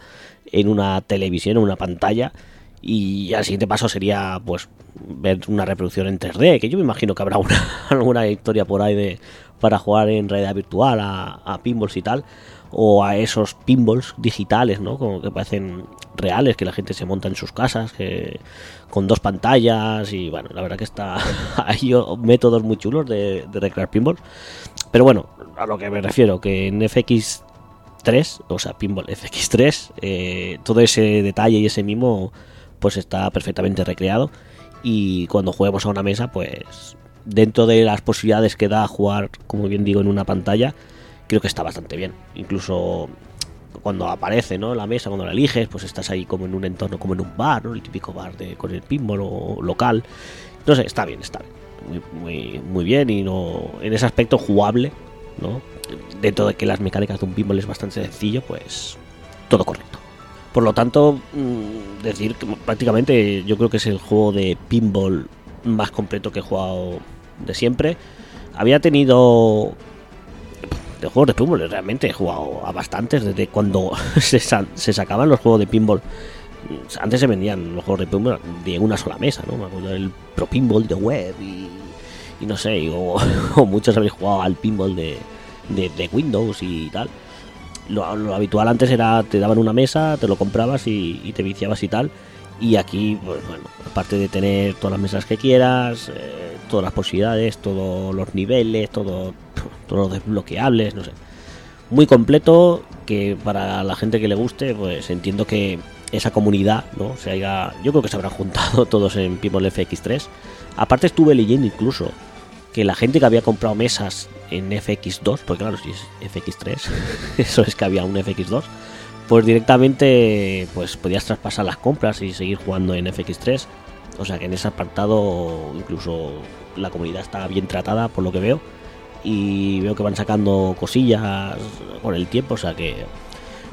en una televisión, en una pantalla. Y el siguiente paso sería, pues, ver una reproducción en 3D, que yo me imagino que habrá una, alguna historia por ahí de, para jugar en realidad virtual a, a pinballs y tal, o a esos pinballs digitales, ¿no? Como que parecen reales, que la gente se monta en sus casas, que con dos pantallas y bueno, la verdad que está hay métodos muy chulos de, de recrear pinballs. Pero bueno, a lo que me refiero, que en FX3, o sea, pinball FX3, eh, todo ese detalle y ese mimo pues está perfectamente recreado y cuando juguemos a una mesa pues dentro de las posibilidades que da jugar como bien digo en una pantalla creo que está bastante bien incluso cuando aparece ¿no? la mesa cuando la eliges pues estás ahí como en un entorno como en un bar ¿no? el típico bar de con el pinball o local no sé está bien está bien muy, muy, muy bien y no en ese aspecto jugable no dentro de que las mecánicas de un pinball es bastante sencillo pues todo correcto por lo tanto, mm, decir que prácticamente yo creo que es el juego de pinball más completo que he jugado de siempre. Había tenido de juegos de pinball, realmente he jugado a bastantes desde cuando se, se sacaban los juegos de pinball. Antes se vendían los juegos de pinball de una sola mesa, ¿no? Me acuerdo Pro Pinball de web y, no sé, o, muchos habéis jugado al pinball de, de, Windows y tal lo, lo habitual antes era te daban una mesa, te lo comprabas y, y te viciabas y tal. Y aquí, pues bueno, aparte de tener todas las mesas que quieras, eh, todas las posibilidades, todos los niveles, todo, todos los desbloqueables, no sé. Muy completo, que para la gente que le guste, pues entiendo que esa comunidad, ¿no? Se haya, yo creo que se habrán juntado todos en Pinball FX3. Aparte estuve leyendo incluso que la gente que había comprado mesas en FX2, porque claro, si es FX3, eso es que había un FX2, pues directamente pues podías traspasar las compras y seguir jugando en FX3. O sea que en ese apartado incluso la comunidad está bien tratada por lo que veo. Y veo que van sacando cosillas con el tiempo, o sea que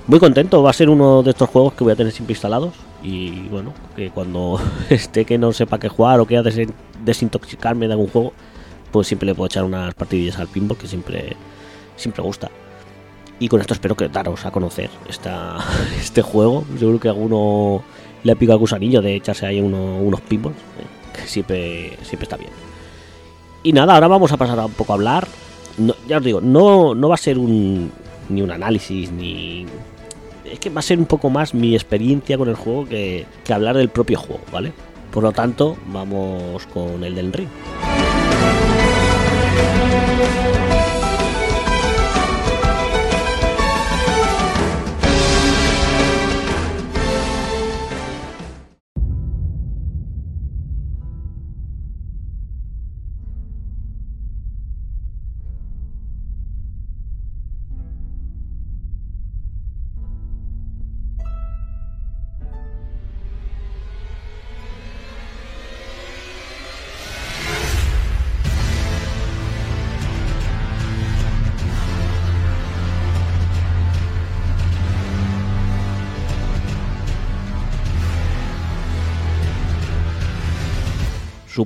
muy contento. Va a ser uno de estos juegos que voy a tener siempre instalados. Y bueno, que cuando esté que no sepa qué jugar o quiera des- desintoxicarme de algún juego, pues siempre le puedo echar unas partidillas al pinball que siempre, siempre gusta. Y con esto espero que daros a conocer esta, este juego. Seguro que alguno le ha picado gusanillo de echarse ahí uno- unos pinballs, eh, que siempre, siempre está bien. Y nada, ahora vamos a pasar a un poco a hablar. Ya os digo, no, no va a ser un, ni un análisis, ni... Es que va a ser un poco más mi experiencia con el juego que, que hablar del propio juego, ¿vale? Por lo tanto, vamos con el del ring. Música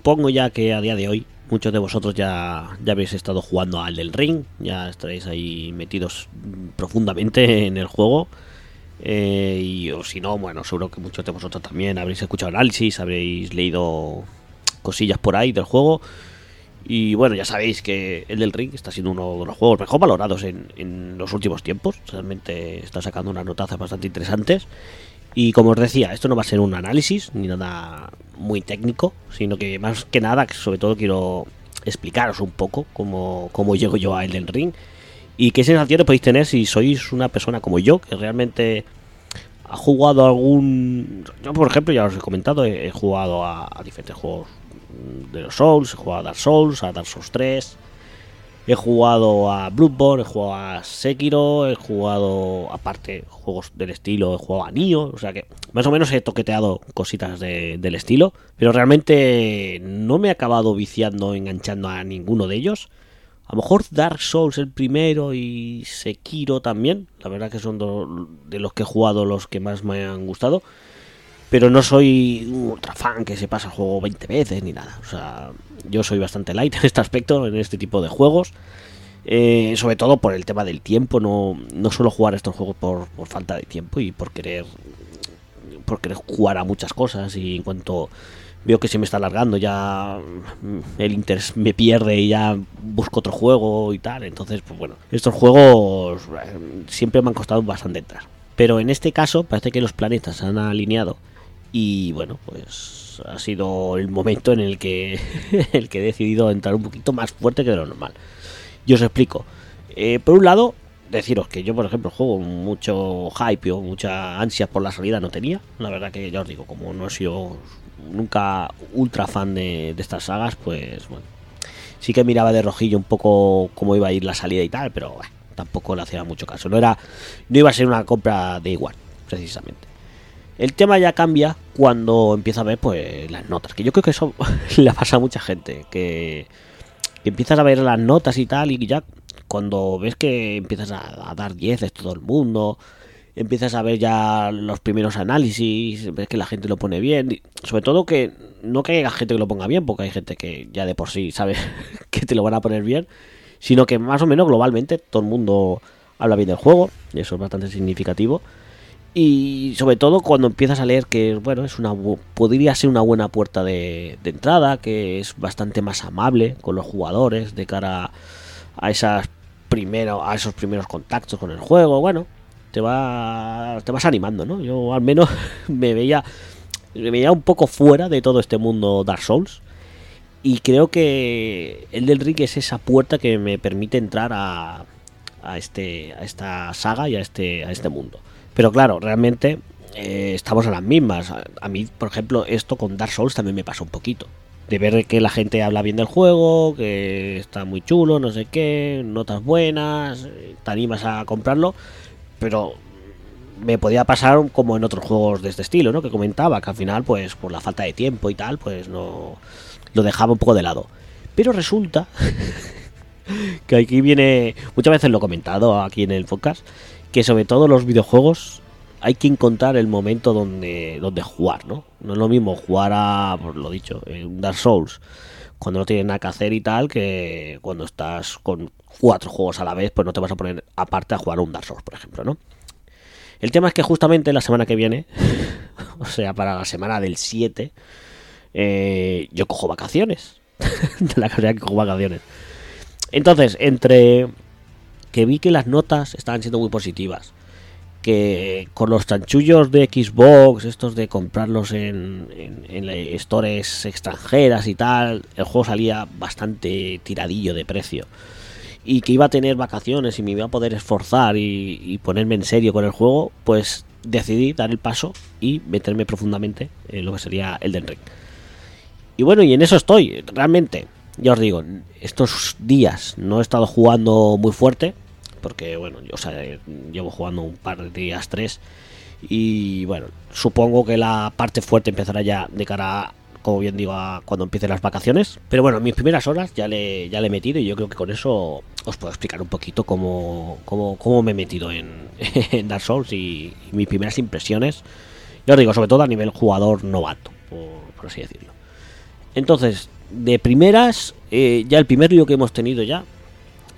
Supongo ya que a día de hoy muchos de vosotros ya, ya habéis estado jugando al del ring, ya estaréis ahí metidos profundamente en el juego. Eh, y o si no, bueno, seguro que muchos de vosotros también habréis escuchado análisis, habréis leído cosillas por ahí del juego. Y bueno, ya sabéis que el del Ring está siendo uno de los juegos mejor valorados en, en los últimos tiempos. Realmente está sacando unas notazas bastante interesantes. Y como os decía, esto no va a ser un análisis ni nada muy técnico, sino que más que nada, sobre todo quiero explicaros un poco cómo, cómo llego yo a Elden Ring y qué sensaciones podéis tener si sois una persona como yo, que realmente ha jugado algún... Yo, por ejemplo, ya os he comentado, he, jugado a diferentes juegos de los Souls, he jugado a Dark Souls, a Dark Souls 3, he jugado a Bloodborne, he jugado a Sekiro, he jugado, aparte, juegos del estilo, he jugado a Nioh, o sea que más o menos he toqueteado cositas de- del estilo, pero realmente no me he acabado viciando, enganchando a ninguno de ellos. A lo mejor Dark Souls el primero y Sekiro también, la verdad que son de los que he jugado los que más me han gustado pero no soy un ultra fan que se pasa el juego 20 veces ni nada. O sea, yo soy bastante light en este aspecto, en este tipo de juegos. Eh, sobre todo por el tema del tiempo, no, no suelo jugar estos juegos por, por falta de tiempo y por querer por querer jugar a muchas cosas. Y en cuanto veo que se me está alargando ya el interés me pierde y ya busco otro juego y tal. Entonces pues bueno estos juegos eh, siempre me han costado bastante entrar. Pero en este caso parece que los planetas se han alineado y bueno pues ha sido el momento en el que el que he decidido entrar un poquito más fuerte que de lo normal. Y os explico. Eh, por un lado deciros que yo por ejemplo juego mucho hype o mucha ansia por la salida no tenía. La verdad que ya os digo como no he sido nunca ultra fan de, de estas sagas pues bueno sí que miraba de rojillo un poco cómo iba a ir la salida y tal pero bueno, tampoco le hacía mucho caso. No era no iba a ser una compra de igual precisamente el tema ya cambia cuando empieza a ver pues las notas que yo creo que eso le pasa a mucha gente que empiezas a ver las notas y tal, y ya cuando ves que empiezas a, dar 10 de todo el mundo, empiezas a ver ya los primeros análisis, ves que la gente lo pone bien, sobre todo que no que haya gente que lo ponga bien, porque hay gente que ya de por sí sabe que te lo van a poner bien, sino que más o menos globalmente todo el mundo habla bien del juego, y eso es bastante significativo. Y sobre todo cuando empiezas a leer que bueno es una podría ser una buena puerta de, de entrada, que es bastante más amable con los jugadores de cara a esas primero, a esos primeros contactos con el juego, bueno, te va te vas animando, ¿no? Yo al menos me veía me veía un poco fuera de todo este mundo Dark Souls y creo que el del Ring es esa puerta que me permite entrar a, a este a esta saga y a este a este mundo. Pero claro, realmente eh, estamos a las mismas. A, a mí, por ejemplo, esto con Dark Souls también me pasó un poquito. de ver que la gente habla bien del juego, que está muy chulo, no sé qué, notas buenas, te animas a comprarlo, pero me podía pasar como en otros juegos de este estilo, ¿no? Que comentaba, que al final, pues por la falta de tiempo y tal, pues no lo dejaba un poco de lado. Pero resulta que aquí viene, muchas veces lo he comentado aquí en el podcast, que sobre todo los videojuegos hay que encontrar el momento donde, donde jugar, ¿no? No es lo mismo jugar a, por lo dicho, en Dark Souls, cuando no tienes nada que hacer y tal, que cuando estás con cuatro juegos a la vez, pues no te vas a poner aparte a jugar un Dark Souls, por ejemplo, ¿no? El tema es que justamente la semana que viene, o sea, para la semana del 7, eh, yo cojo vacaciones. de la casualidad que cojo vacaciones. Entonces, entre que vi que las notas estaban siendo muy positivas, que con los chanchullos de Xbox, estos de comprarlos en, en, stores extranjeras y tal, el juego salía bastante tiradillo de precio. Y que iba a tener vacaciones y me iba a poder esforzar y, ponerme en serio con el juego, pues decidí dar el paso y meterme profundamente en lo que sería el Ring. Y bueno, y en eso estoy, realmente. Ya os digo, estos días no he estado jugando muy fuerte, porque bueno, yo o sea, llevo jugando un par de días, tres, y bueno, supongo que la parte fuerte empezará ya de cara a, como bien digo, a cuando empiecen las vacaciones. Pero bueno, mis primeras horas ya le, ya le he metido y yo creo que con eso os puedo explicar un poquito cómo, cómo, cómo me he metido en, Dark Souls y, mis primeras impresiones. Ya os digo, sobre todo a nivel jugador novato, por así decirlo. Entonces, de primeras, eh, ya el primer lío que hemos tenido ya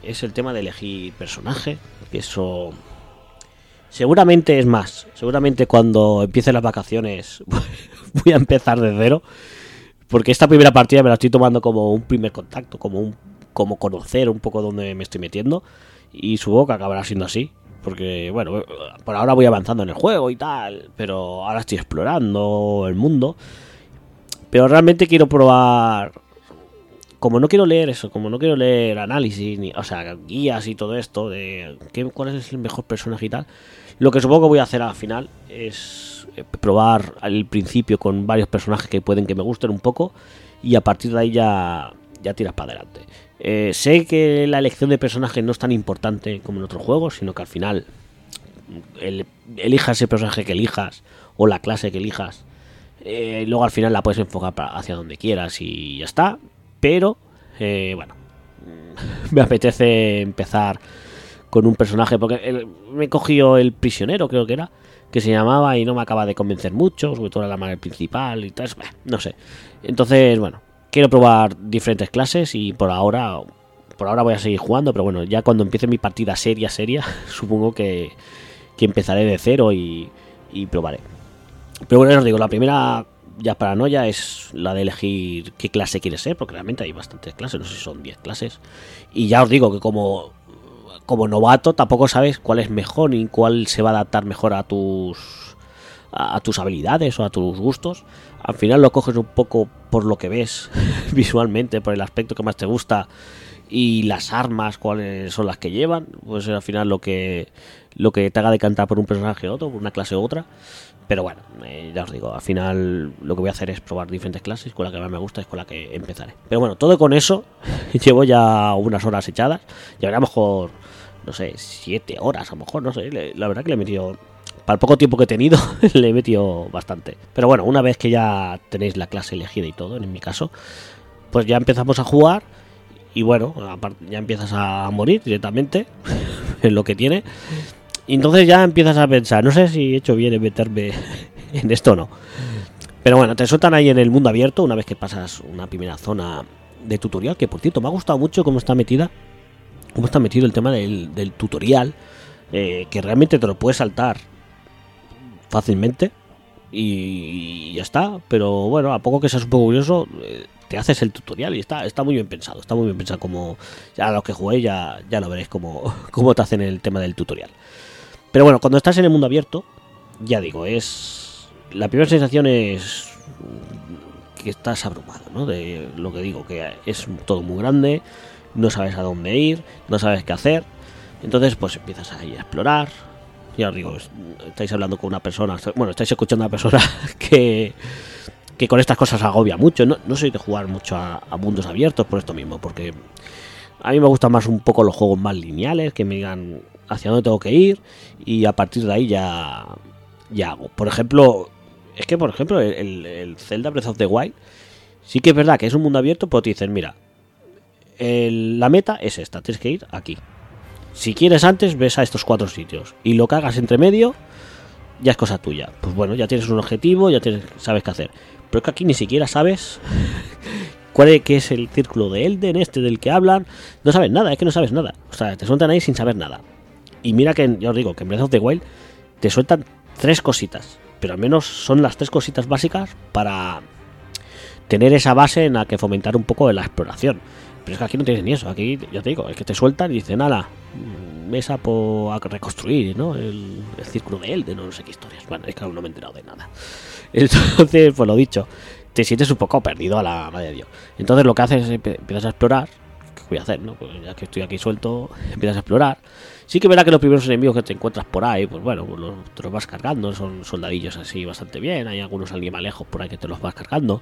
es el tema de elegir personaje. Eso seguramente es más. Seguramente cuando empiecen las vacaciones voy a empezar de cero. Porque esta primera partida me la estoy tomando como un primer contacto, como un como conocer un poco dónde me estoy metiendo. Y supongo que acabará siendo así. Porque, bueno, por ahora voy avanzando en el juego y tal. Pero ahora estoy explorando el mundo. Pero realmente quiero probar. Como no quiero leer eso, como no quiero leer análisis, ni, o sea, guías y todo esto de qué, cuál es el mejor personaje y tal, lo que supongo que voy a hacer al final es eh, probar al principio con varios personajes que pueden que me gusten un poco y a partir de ahí ya, ya tiras para adelante. Eh, sé que la elección de personajes no es tan importante como en otros juegos, sino que al final el, elijas ese personaje que elijas o la clase que elijas eh, luego al final la puedes enfocar hacia donde quieras y ya está. Pero, eh, bueno, me apetece empezar con un personaje, porque el, me he cogido el prisionero, creo que era, que se llamaba y no me acaba de convencer mucho, sobre todo la madre principal y tal, no sé. Entonces, bueno, quiero probar diferentes clases y por ahora, por ahora voy a seguir jugando, pero bueno, ya cuando empiece mi partida seria, seria, supongo que, que empezaré de cero y, y probaré. Pero bueno, os digo, la primera ya paranoia es la de elegir qué clase quieres ser, porque realmente hay bastantes clases, no sé si son 10 clases. Y ya os digo que como, como novato tampoco sabes cuál es mejor ni cuál se va a adaptar mejor a tus a, tus habilidades o a tus gustos. Al final lo coges un poco por lo que ves visualmente, por el aspecto que más te gusta y las armas cuáles son las que llevan, pues al final lo que lo que te haga decantar por un personaje u otro, por una clase u otra. Pero bueno, eh, ya os digo, al final lo que voy a hacer es probar diferentes clases, con la que más me gusta es con la que empezaré. Pero bueno, todo con eso, llevo ya unas horas echadas, ya lo mejor, no sé, siete horas a lo mejor, no sé, la verdad que le he metido, para el poco tiempo que he tenido, le he metido bastante. Pero bueno, una vez que ya tenéis la clase elegida y todo, en mi caso, pues ya empezamos a jugar y bueno, ya empiezas a morir directamente, en lo que tiene. Y entonces ya empiezas a pensar, no sé si he hecho bien en meterme en esto o no. Pero bueno, te sueltan ahí en el mundo abierto una vez que pasas una primera zona de tutorial, que por cierto me ha gustado mucho cómo está metida, cómo está metido el tema del, tutorial, eh, que realmente te lo puedes saltar fácilmente y ya está. Pero bueno, a poco que seas un poco curioso, eh, te haces el tutorial y está, está muy bien pensado, está muy bien pensado como ya los que juguéis ya, ya lo veréis como, cómo te hacen el tema del tutorial. Pero bueno, cuando estás en el mundo abierto, ya digo, es. La primera sensación es que estás abrumado, ¿no? De lo que digo, que es todo muy grande, no sabes a dónde ir, no sabes qué hacer. Entonces, pues empiezas a ir a explorar. Ya os digo, estáis hablando con una persona, bueno, estáis escuchando a una persona que, que con estas cosas agobia mucho. No, no soy de jugar mucho a, a mundos abiertos por esto mismo, porque a mí me gustan más un poco los juegos más lineales, que me digan hacia dónde tengo que ir y a partir de ahí ya, ya hago. Por ejemplo, es que por ejemplo el, el- el Zelda Breath of the Wild sí que es verdad que es un mundo abierto, pero te dicen, mira, el- la meta es esta, tienes que ir aquí. Si quieres antes, ves a estos cuatro sitios. Y lo que hagas entre medio, ya es cosa tuya. Pues bueno, ya tienes un objetivo, ya tienes, sabes qué hacer. Pero es que aquí ni siquiera sabes cuál es, es el círculo de Elden, este del que hablan. No sabes nada, es que no sabes nada. O sea, te sueltan ahí sin saber nada. Y mira que, ya os digo, que en Breath of the Wild te sueltan tres cositas. Pero al menos son las tres cositas básicas para tener esa base en la que fomentar un poco la exploración. Pero es que aquí no tienes ni eso. Aquí, ya te digo, es que te sueltan y dicen, nada, mesa por reconstruir, ¿no? El, el círculo de Elden, no sé qué historias. Bueno, es que aún no me he enterado de nada. Entonces, pues lo dicho, te sientes un poco perdido a la madre de Dios. Entonces lo que haces es empiezas a explorar. ¿Qué voy a hacer, no? Pues ya que estoy aquí suelto, empiezas a explorar. Sí que verá que los primeros enemigos que te encuentras por ahí, pues bueno, pues los- te los vas cargando, son soldadillos así bastante bien. Hay algunos animalejos por ahí que te los vas cargando.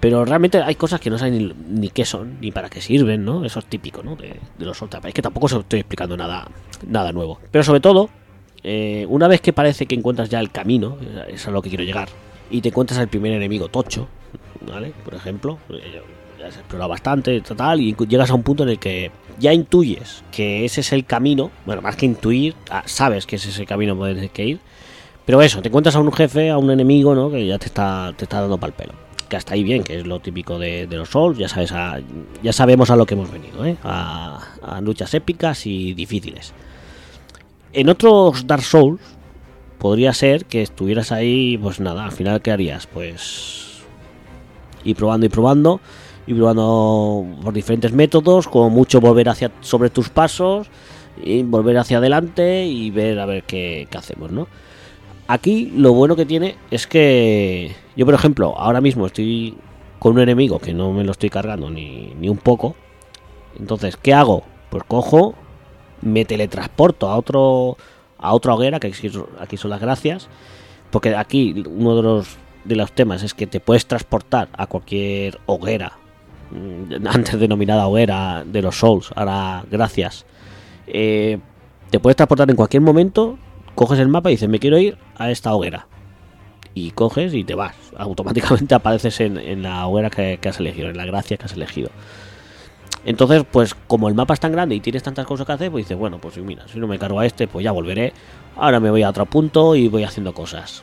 Pero realmente hay cosas que no saben ni, ni qué son, ni para qué sirven, ¿no? Eso es típico, ¿no? De, de los Souls. Es que tampoco os estoy explicando nada, nada nuevo. Pero sobre todo, eh, una vez que parece que encuentras ya el camino, es a lo que quiero llegar, y te encuentras al primer enemigo tocho, ¿vale? Por ejemplo, eh, has explorado bastante, total, y llegas a un punto en el que ya intuyes que ese es el camino, bueno, más que intuir, ah, sabes que ese es el camino por el que ir, pero eso, te encuentras a un jefe, a un enemigo, ¿no? Que ya te está, te está dando pal pelo. Que hasta ahí bien, que es lo típico de, de los Souls, ya sabes, a- ya sabemos a lo que hemos venido, ¿eh? A, a luchas épicas y difíciles. En otros Dark Souls podría ser que estuvieras ahí, pues nada, al final ¿qué harías? Pues ir probando y probando, y probando por diferentes métodos, como mucho volver hacia sobre tus pasos, y volver hacia adelante y ver a ver qué, qué hacemos, ¿no? Aquí lo bueno que tiene es que yo, por ejemplo, ahora mismo estoy con un enemigo que no me lo estoy cargando ni, ni un poco. Entonces, ¿qué hago? Pues cojo, me teletransporto a otro a otra hoguera, que aquí son- las gracias, porque aquí uno de los de los temas es que te puedes transportar a cualquier hoguera, antes denominada hoguera de los Souls, ahora gracias. Eh, te puedes transportar en cualquier momento, coges el mapa y dices, me quiero ir a esta hoguera. Y coges y te vas. Automáticamente apareces en, en la hoguera que, que has elegido, en la gracia que has elegido. Entonces, pues como el mapa es tan grande y tienes tantas cosas que hacer, pues dices, bueno, pues mira, si no me cargo a este, pues ya volveré. Ahora me voy a otro punto y voy haciendo cosas.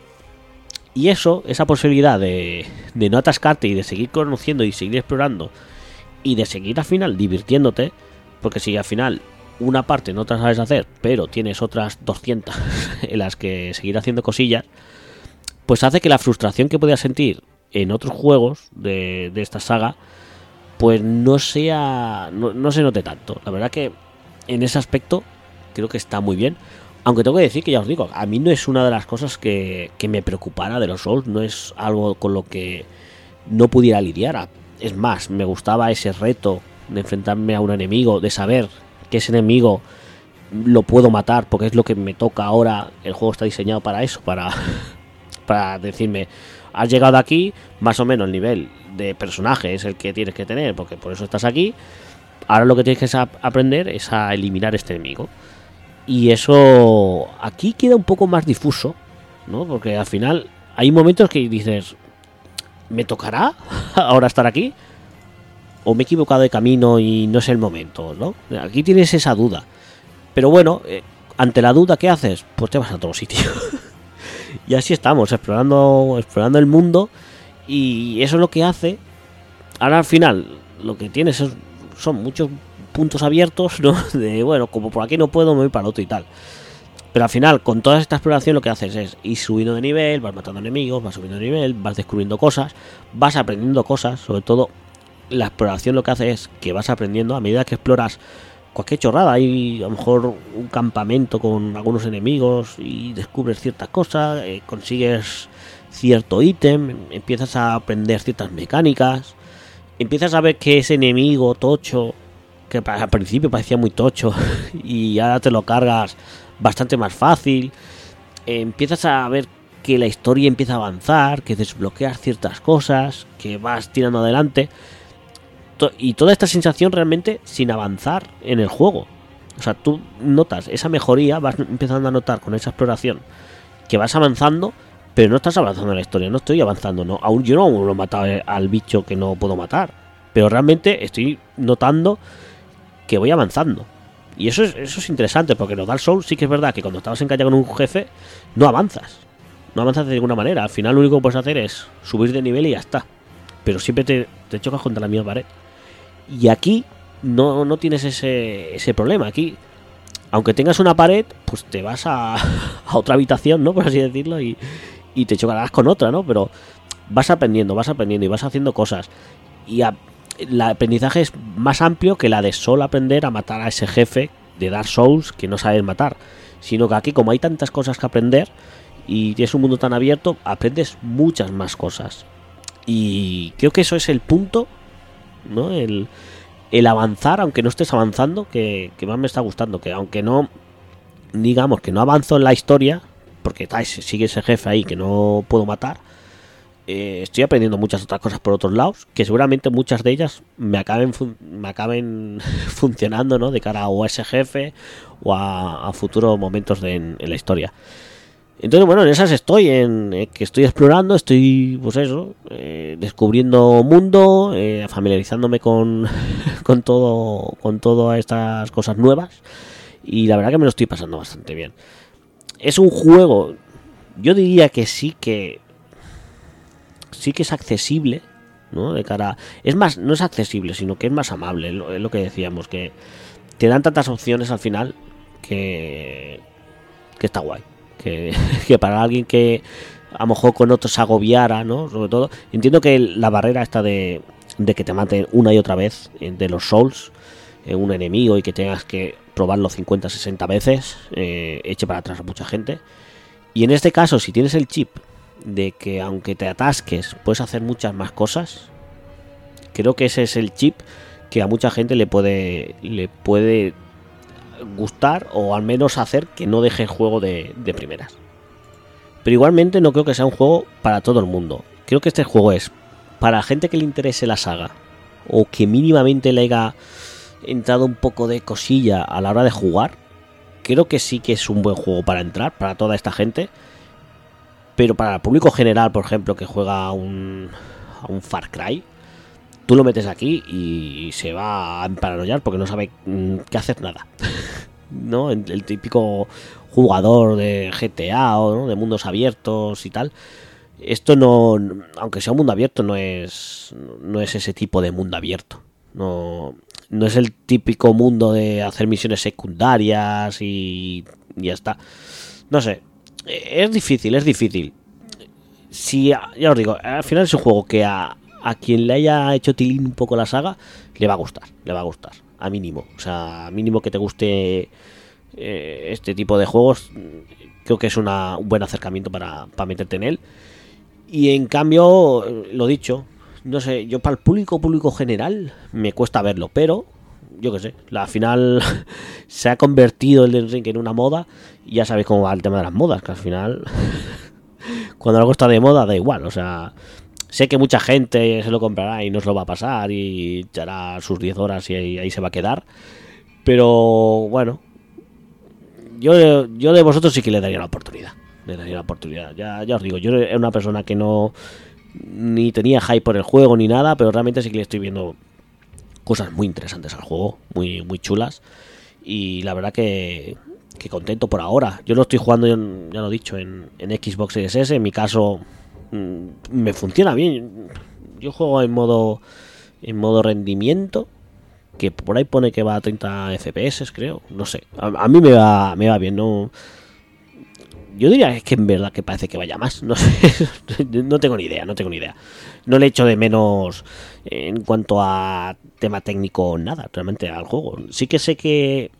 Y eso, esa posibilidad de, no atascarte y de seguir conociendo y seguir explorando y de seguir al final divirtiéndote, porque si al final una parte no te la sabes hacer, pero tienes otras 200 en las que seguir haciendo cosillas, pues hace que la frustración que podías sentir en otros juegos de, de esta saga, pues no sea. No se note tanto. La verdad que en ese aspecto creo que está muy bien. Aunque tengo que decir que ya os digo, a mí no es una de las cosas que, que me preocupara de los Souls, no es algo con lo que no pudiera lidiar. Es más, me gustaba ese reto de enfrentarme a un enemigo, de saber que ese enemigo lo puedo matar porque es lo que me toca ahora. El juego está diseñado para eso, para, para decirme, has llegado aquí, más o menos el nivel de personaje es el que tienes que tener, porque por eso estás aquí. Ahora lo que tienes que sa- aprender es a eliminar este enemigo. Y eso aquí queda un poco más difuso, ¿no? Porque al final hay momentos que dices, ¿me tocará ahora estar aquí? ¿O me he equivocado de camino y no es el momento, ¿no? Aquí tienes esa duda. Pero bueno, eh, ante la duda, ¿qué haces? Pues te vas a otro sitio. y así estamos, explorando, explorando el mundo. Y eso es lo que hace. Ahora al final, lo que tienes es- son muchos puntos abiertos, ¿no? De bueno, como por aquí no puedo, me voy para otro y tal. Pero al final, con toda esta exploración, lo que haces es ir subiendo de nivel, vas matando enemigos, vas subiendo de nivel, vas descubriendo cosas, vas aprendiendo cosas, sobre todo la exploración lo que hace es que vas aprendiendo a medida que exploras cualquier chorrada. Hay a lo mejor un campamento con algunos enemigos y descubres ciertas cosas, eh, consigues cierto ítem, empiezas a aprender ciertas mecánicas, empiezas a ver que ese enemigo tocho, que al principio parecía muy tocho y ahora te lo cargas bastante más fácil, eh, empiezas a ver que la historia empieza a avanzar, que desbloqueas ciertas cosas, que vas tirando adelante. Y toda esta sensación realmente sin avanzar en el juego. O sea, tú notas esa mejoría, vas empezando a notar con esa exploración que vas avanzando, pero no estás avanzando en la historia, no estoy avanzando, no. Aún yo no no he matado al bicho que no puedo matar, pero realmente estoy notando que voy avanzando. Y eso es, eso es interesante, porque en los Dark Souls sí que es verdad que cuando estabas en calle con un jefe, no avanzas. No avanzas de ninguna manera. Al final lo único que puedes hacer es subir de nivel y ya está. Pero siempre te, te chocas contra la misma pared. Y aquí no, no tienes ese, ese problema. Aquí, aunque tengas una pared, pues te vas a, a otra habitación, ¿no? Por así decirlo, y, y te chocarás con otra, ¿no? Pero vas aprendiendo, vas aprendiendo y vas haciendo cosas. Y a- el aprendizaje es más amplio que la de solo aprender a matar a ese jefe de Dark Souls que no sabes matar. Sino que aquí, como hay tantas cosas que aprender y tienes un mundo tan abierto, aprendes muchas más cosas. Y creo que eso es el punto, ¿no? El, el avanzar, aunque no estés avanzando, que, que más me está gustando. Que aunque no, digamos que no avanzo en la historia, porque tal, sigue ese jefe ahí que no puedo matar, eh, estoy aprendiendo muchas otras cosas por otros lados, que seguramente muchas de ellas me acaben, me acaben funcionando, ¿no? De cara a ese o a, futuros momentos de- en, la historia. Entonces, bueno, en esas estoy, en eh, que estoy explorando, estoy, pues eso, eh, descubriendo mundo, familiarizándome con, con todo, con todas estas cosas nuevas. Y la verdad que me lo estoy pasando bastante bien. Es un juego, yo diría que sí que sí que es accesible, ¿no? De cara, es más, no es accesible, sino que es más amable, es lo, que decíamos, que te dan tantas opciones al final que que está guay, que, que para alguien que a lo mejor con otros agobiara, ¿no? Sobre todo, entiendo que la barrera está de, de que te maten una y otra vez eh, de los souls eh, un enemigo y que tengas que probarlo 50, 60 veces, eh, eche para atrás a mucha gente. Y en este caso, si tienes el chip de que aunque te atasques, puedes hacer muchas más cosas, creo que ese es el chip que a mucha gente le puede, le puede gustar o al menos hacer que no deje el juego de, de primeras. Pero igualmente no creo que sea un juego para todo el mundo. Creo que este juego es para gente que le interese la saga o que mínimamente le haya entrado un poco de cosilla a la hora de jugar. Creo que sí que es un buen juego para entrar, para toda esta gente. Pero para el público general, por ejemplo, que juega a un, a un Far Cry, tú lo metes aquí y se va a emparanoiar porque no sabe mm, qué hacer nada. ¿No? El, típico jugador de GTA o ¿no? de mundos abiertos y tal. Esto no, aunque sea un mundo abierto, no es, no es ese tipo de mundo abierto. No, no es el típico mundo de hacer misiones secundarias y ya está. No sé, es difícil, es difícil. Si, ya os digo, al final es un juego que a, a quien le haya hecho tilín un poco la saga, le va a gustar, le va a gustar, a mínimo. O sea, a mínimo que te guste eh, este tipo de juegos, creo que es una, un buen acercamiento para, para meterte en él. Y en cambio, lo dicho, no sé, yo para el público, público general, me cuesta verlo, pero yo qué sé, la final se ha convertido el Ring en una moda y ya sabéis cómo va el tema de las modas, que al final cuando algo está de moda da igual, o sea, sé que mucha gente se lo comprará y no se lo va a pasar y echará sus 10 horas y ahí, ahí se va a quedar, pero bueno, yo, yo de vosotros sí que le daría la oportunidad, le daría la oportunidad, ya, ya os digo, yo era una persona que no ni tenía hype por el juego ni nada, pero realmente sí que le estoy viendo cosas muy interesantes al juego, muy, muy chulas. Y la verdad que, que contento por ahora. Yo lo estoy jugando, ya, lo he dicho, en, en Xbox Series S. En mi caso, mm, me funciona bien. Yo juego en modo, en modo rendimiento, que por ahí pone que va a 30 FPS, creo. No sé, a, a mí me va, me va bien, no. Yo diría que en verdad que parece que vaya más. No sé, no tengo ni idea, no tengo ni idea. No le echo de menos en cuanto a tema técnico nada, realmente al juego. Sí que sé que,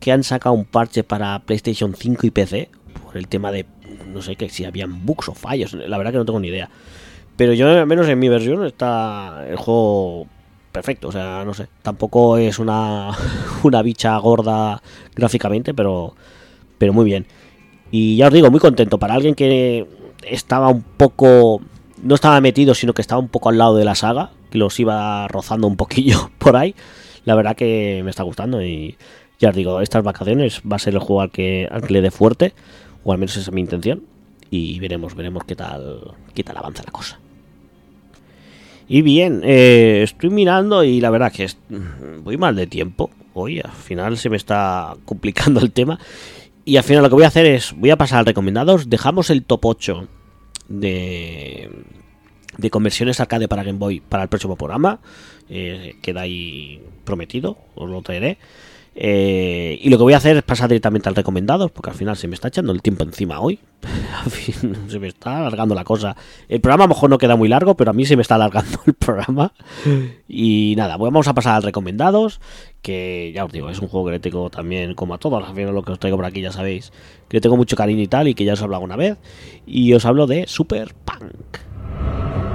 que han sacado un parche para PlayStation 5 y PC por el tema de, no sé, que si habían bugs o fallos. La verdad que no tengo ni idea. Pero yo, al menos en mi versión, está el juego perfecto. O sea, no sé. Tampoco es una, una bicha gorda gráficamente, pero, pero muy bien. Y ya os digo, muy contento. Para alguien que estaba un poco. No estaba metido, sino que estaba un poco al lado de la saga. Que los iba rozando un poquillo por ahí. La verdad que me está gustando. Y ya os digo, estas vacaciones va a ser el juego al que, al que le dé fuerte. O al menos esa es mi intención. Y veremos, veremos qué tal, qué tal avanza la cosa. Y bien, eh, estoy mirando y la verdad que voy mal de tiempo. Hoy al final se me está complicando el tema. Y al final lo que voy a hacer es, voy a pasar al recomendados. Dejamos el top 8 de, de conversiones arcade para Game Boy para el próximo programa. Eh, queda ahí prometido, os lo traeré. Eh, y lo que voy a hacer es pasar directamente al recomendados, porque al final se me está echando el tiempo encima hoy. Se me está alargando la cosa. El programa a lo mejor no queda muy largo, pero a mí se me está alargando el programa. Y nada, vamos a pasar al recomendados, que ya os digo, es un juego que le tengo también, como a todos, al final lo que os traigo por aquí ya sabéis, que le tengo mucho cariño y tal, y que ya os he hablado una vez. Y os hablo de Super Punk.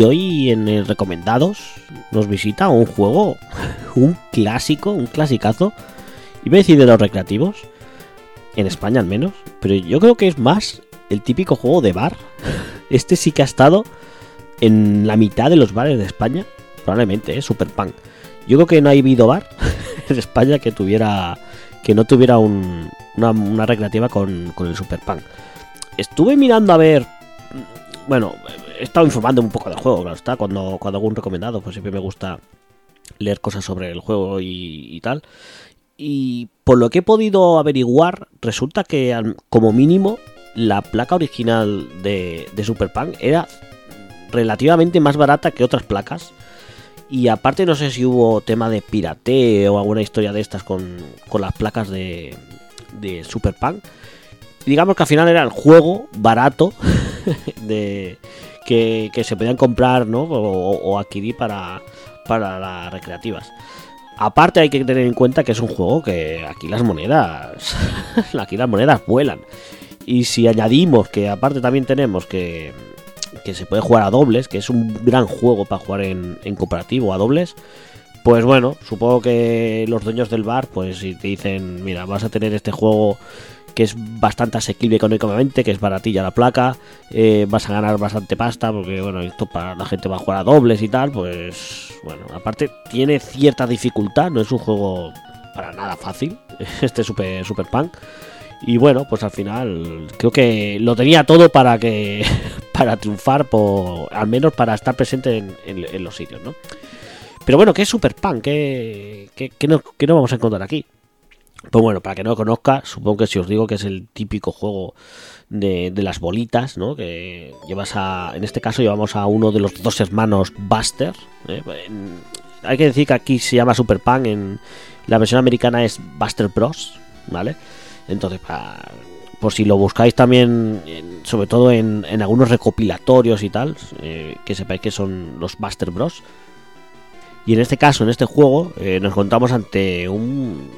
Y hoy en el recomendados nos visita un juego, un clásico, un clasicazo. Iba a decir de los recreativos, en España al menos, pero yo creo que es más el típico juego de bar. Este sí que ha estado en la mitad de los bares de España, probablemente, es Super Punk. Yo creo que no ha habido bar en España que tuviera que no tuviera un- una, una recreativa con, con el Super Punk. Estuve mirando a ver bueno, he estado informando un poco del juego, claro está. Cuando, cuando hago un recomendado, pues siempre me gusta leer cosas sobre el juego y, tal. Y por lo que he podido averiguar, resulta que como mínimo la placa original de, de Super Punk era relativamente más barata que otras placas. Y aparte no sé si hubo tema de pirateo o alguna historia de estas con, con las placas de, de Super Punk. Digamos que al final era el juego barato de que, se podían comprar ¿no? o, o adquirir para, para las recreativas. Aparte hay que tener en cuenta que es un juego que aquí las monedas aquí las monedas vuelan. Y si añadimos que aparte también tenemos que, que se puede jugar a dobles, que es un gran juego para jugar en, en cooperativo a dobles, pues bueno, supongo que los dueños del bar, pues si te dicen, mira, vas a tener este juego que es bastante asequible económicamente, que es baratilla la placa, eh, vas a ganar bastante pasta, porque bueno, esto para la gente va a jugar a dobles y tal, pues bueno, aparte tiene cierta dificultad, no es un juego para nada fácil, este Super, super Punk. Y bueno, pues al final creo que lo tenía todo para que para triunfar, por, al menos para estar presente en, los sitios, ¿no? Pero bueno, ¿qué es Super Punk? ¿Qué, qué, no, no vamos a encontrar aquí? Pues bueno, para que no lo conozca, supongo que si os digo que es el típico juego de, de las bolitas, ¿no? Que llevas a. En este caso llevamos a uno de los dos hermanos Buster. ¿eh? Hay que decir que aquí se llama Super Punk, en la versión americana es Buster Bros, ¿vale? Entonces, para, por si lo buscáis también, sobre todo en, en algunos recopilatorios y tal, eh, que sepáis que son los Buster Bros. Y en este caso, en este juego, eh, nos encontramos ante un.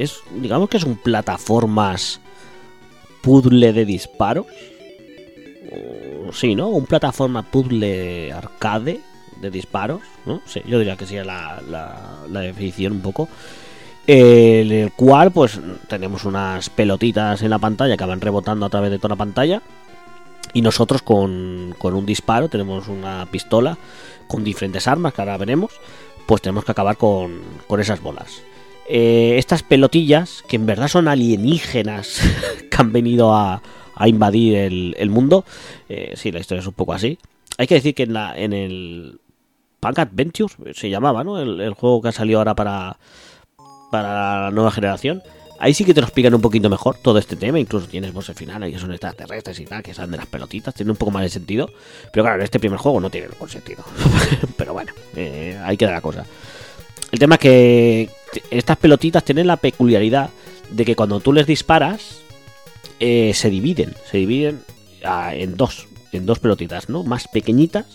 Es, digamos que es un plataformas puzzle de disparos. Sí, ¿no? Un plataforma puzzle arcade de disparos, ¿no? Sí, yo diría que sería la, la, definición un poco. En el cual, pues, tenemos unas pelotitas en la pantalla que van rebotando a través de toda la pantalla. Y nosotros con, con un disparo, tenemos una pistola con diferentes armas que ahora veremos, pues tenemos que acabar con, con esas bolas. Eh, estas pelotillas, que en verdad son alienígenas que han venido a, a invadir el, el mundo, eh, sí, la historia es un poco así. Hay que decir que en, la, en el Punk Adventure se llamaba, ¿no? El, juego que ha salido ahora para, para la nueva generación. Ahí sí que te lo explican un poquito mejor todo este tema. Incluso tienes bosses finales que son extraterrestres y tal, que salen de las pelotitas. Tiene un poco más de sentido. Pero claro, en este primer juego no tiene ningún sentido. pero bueno, eh, ahí queda la cosa. El tema es que estas pelotitas tienen la peculiaridad de que cuando tú les disparas, eh, se dividen. Se dividen ah, en dos. En dos pelotitas, ¿no? Más pequeñitas.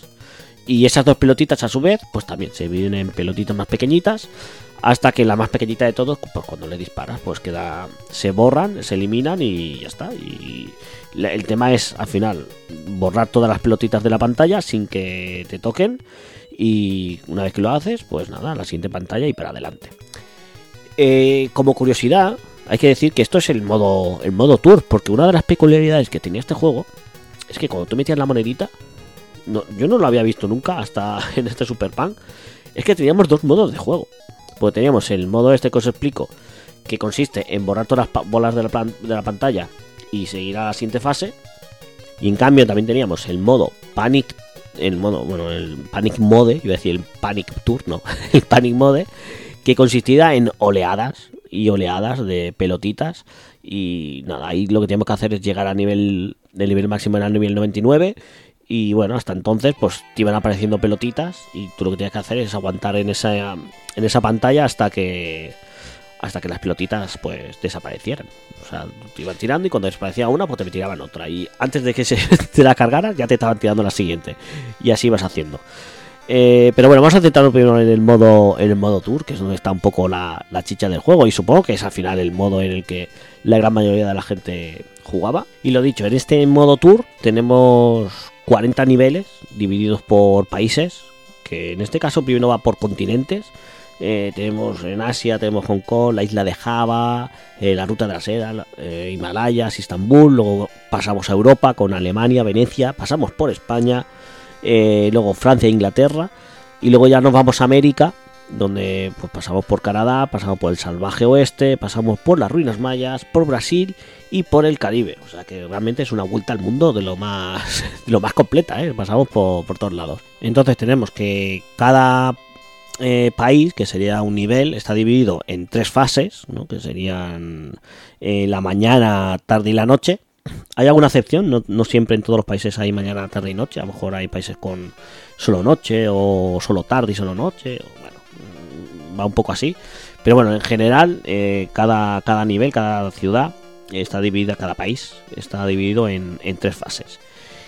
Y esas dos pelotitas a su vez, pues también se dividen en pelotitas más pequeñitas. Hasta que la más pequeñita de todos, pues cuando le disparas, pues queda. Se borran, se eliminan y ya está. Y el tema es, al final, borrar todas las pelotitas de la pantalla sin que te toquen. Y una vez que lo haces, pues nada, la siguiente pantalla y para adelante. Eh, como curiosidad, hay que decir que esto es el modo, el modo tour, porque una de las peculiaridades que tenía este juego es que cuando tú metías la monedita, yo no lo había visto nunca hasta en este Super Punk, es que teníamos dos modos de juego. Porque teníamos el modo este que os explico, que consiste en borrar todas las bolas de la, plan- de la pantalla y seguir a la siguiente fase. Y en cambio también teníamos el modo Panic, el modo, bueno, el Panic Mode, iba a decir el Panic Tour, no, el Panic Mode, que consistía en oleadas y oleadas de pelotitas. Y nada, ahí lo que tenemos que hacer es llegar a nivel, del nivel máximo era el nivel 99. Y bueno, hasta entonces pues te iban apareciendo pelotitas y tú lo que tienes que hacer es aguantar en esa, en esa pantalla hasta que hasta que las pelotitas pues desaparecieran. O sea, te iban tirando y cuando desaparecía una pues te tiraban otra. Y antes de que se te la cargaras ya te estaban tirando la siguiente. Y así vas haciendo. Eh, pero bueno, vamos a centrarnos primero en el modo en el modo tour, que es donde está un poco la, la chicha del juego. Y supongo que es al final el modo en el que la gran mayoría de la gente jugaba. Y lo dicho, en este modo tour tenemos 40 niveles divididos por países, que en este caso primero va por continentes. Eh, tenemos en Asia, tenemos Hong Kong, la isla de Java, eh, la ruta de la seda, eh, Himalayas, Istambul, luego pasamos a Europa con Alemania, Venecia, pasamos por España, eh, luego Francia e Inglaterra, y luego ya nos vamos a América, donde pues pasamos por Canadá, pasamos por el salvaje oeste, pasamos por las ruinas mayas, por Brasil y por el Caribe. O sea que realmente es una vuelta al mundo de lo más, de lo más completa, ¿eh? pasamos por, por todos lados. Entonces tenemos que cada eh, país, que sería un nivel, está dividido en tres fases, ¿no? que serían eh, la mañana, tarde y la noche. Hay alguna excepción, no, siempre en todos los países hay mañana, tarde y noche, a lo mejor hay países con solo noche o solo tarde y solo noche, o bueno, mm, va un poco así. Pero bueno, en general, eh, cada, nivel, cada ciudad está dividida, cada país está dividido en, tres fases.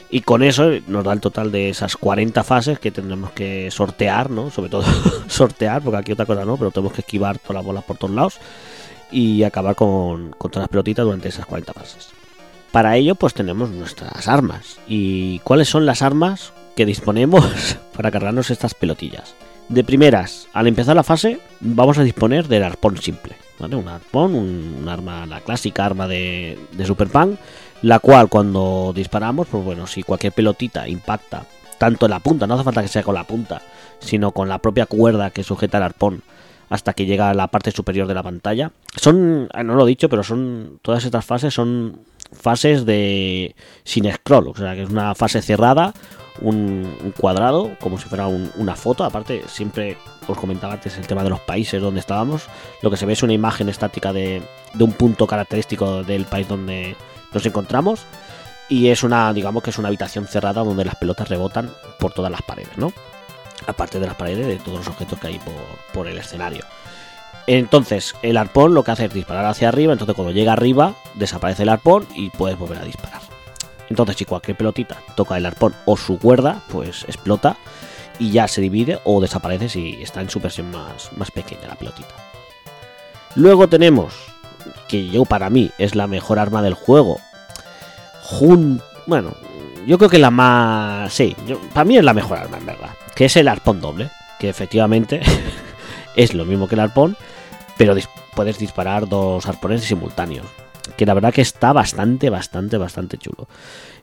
Y con eso nos da el total de esas 40 fases que tendremos que sortear, ¿no? Sobre todo sortear, porque aquí otra cosa no, pero tenemos que esquivar todas las bolas por todos lados y acabar con, con todas las pelotitas durante esas 40 fases. Para ello, pues tenemos nuestras armas. ¿Y cuáles son las armas que disponemos para cargarnos estas pelotillas? De primeras, al empezar la fase, vamos a disponer del arpón simple. ¿vale? Un arpón, un, arma, la clásica arma de, de Super la cual cuando disparamos, pues bueno, si cualquier pelotita impacta tanto en la punta, no hace falta que sea con la punta, sino con la propia cuerda que sujeta el arpón hasta que llega a la parte superior de la pantalla. Son, ah, no lo he dicho, pero son todas estas fases son fases de sin scroll, o sea que es una fase cerrada, un, un cuadrado, como si fuera un- una foto. Aparte, siempre os comentaba antes el tema de los países donde estábamos. Lo que se ve es una imagen estática de, un punto característico del país donde nos encontramos. Y es una, digamos que es una habitación cerrada donde las pelotas rebotan por todas las paredes, ¿no? Aparte de las paredes, de todos los objetos que hay por el escenario. Entonces, el arpón lo que hace es disparar hacia arriba. Entonces, cuando llega arriba, desaparece el arpón y puedes volver a disparar. Entonces, si cualquier pelotita toca el arpón o su cuerda, pues explota y ya se divide o desaparece si está en su versión más, más pequeña la pelotita. Luego tenemos, que yo para mí es la mejor arma del juego. Bueno, yo creo que la más... Sí, para mí es la mejor arma en verdad. Que es el arpón doble. Que efectivamente es lo mismo que el arpón, pero puedes disparar dos arpones simultáneos. Que la verdad que está bastante, bastante, bastante chulo.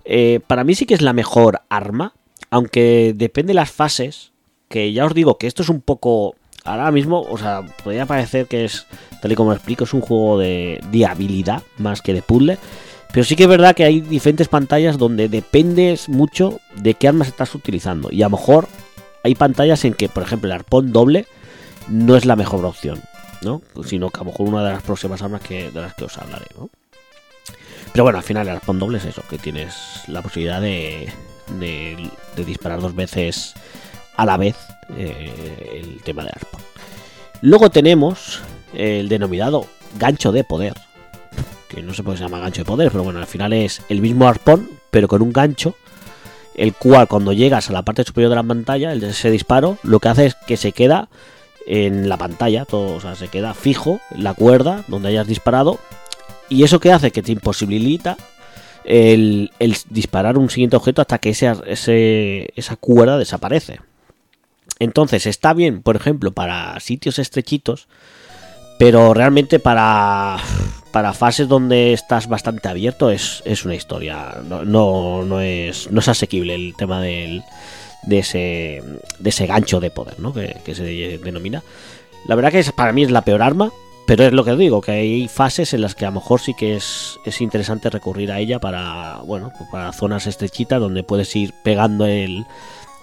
Eh, para mí sí que es la mejor arma, aunque depende de las fases. Que ya os digo que esto es un poco. Ahora mismo, o sea, podría parecer que es, tal y como lo explico, es un juego de, de habilidad más que de puzzle. Pero sí que es verdad que hay diferentes pantallas donde dependes mucho de qué armas estás utilizando. Y a lo mejor hay pantallas en que, por ejemplo, el arpón doble no es la mejor opción. ¿No? Sino que a lo mejor una de las próximas armas que, de las que os hablaré, ¿no? Pero bueno, al final el arpón doble es eso, que tienes la posibilidad de, de, disparar dos veces a la vez eh, el tema del arpón. Luego tenemos el denominado gancho de poder, que no sé por qué se llama gancho de poder, pero bueno, al final es el mismo arpón, pero con un gancho, el cual cuando llegas a la parte superior de la pantalla, el de ese disparo, lo que hace es que se queda en la pantalla, todo, o sea, se queda fijo la cuerda donde hayas disparado, y eso que hace que te imposibilita el, el disparar un siguiente objeto hasta que ese, ese- esa cuerda desaparece. Entonces está bien, por ejemplo, para sitios estrechitos, pero realmente para, para fases donde estás bastante abierto es, es una historia. No, no, no es, no es asequible el tema del, de, ese, de ese gancho de poder, ¿no? que, que se denomina. La verdad que para mí es la peor arma, pero es lo que digo, que hay fases en las que a lo mejor sí que es, es interesante recurrir a ella para, bueno, pues para zonas estrechitas donde puedes ir pegando el,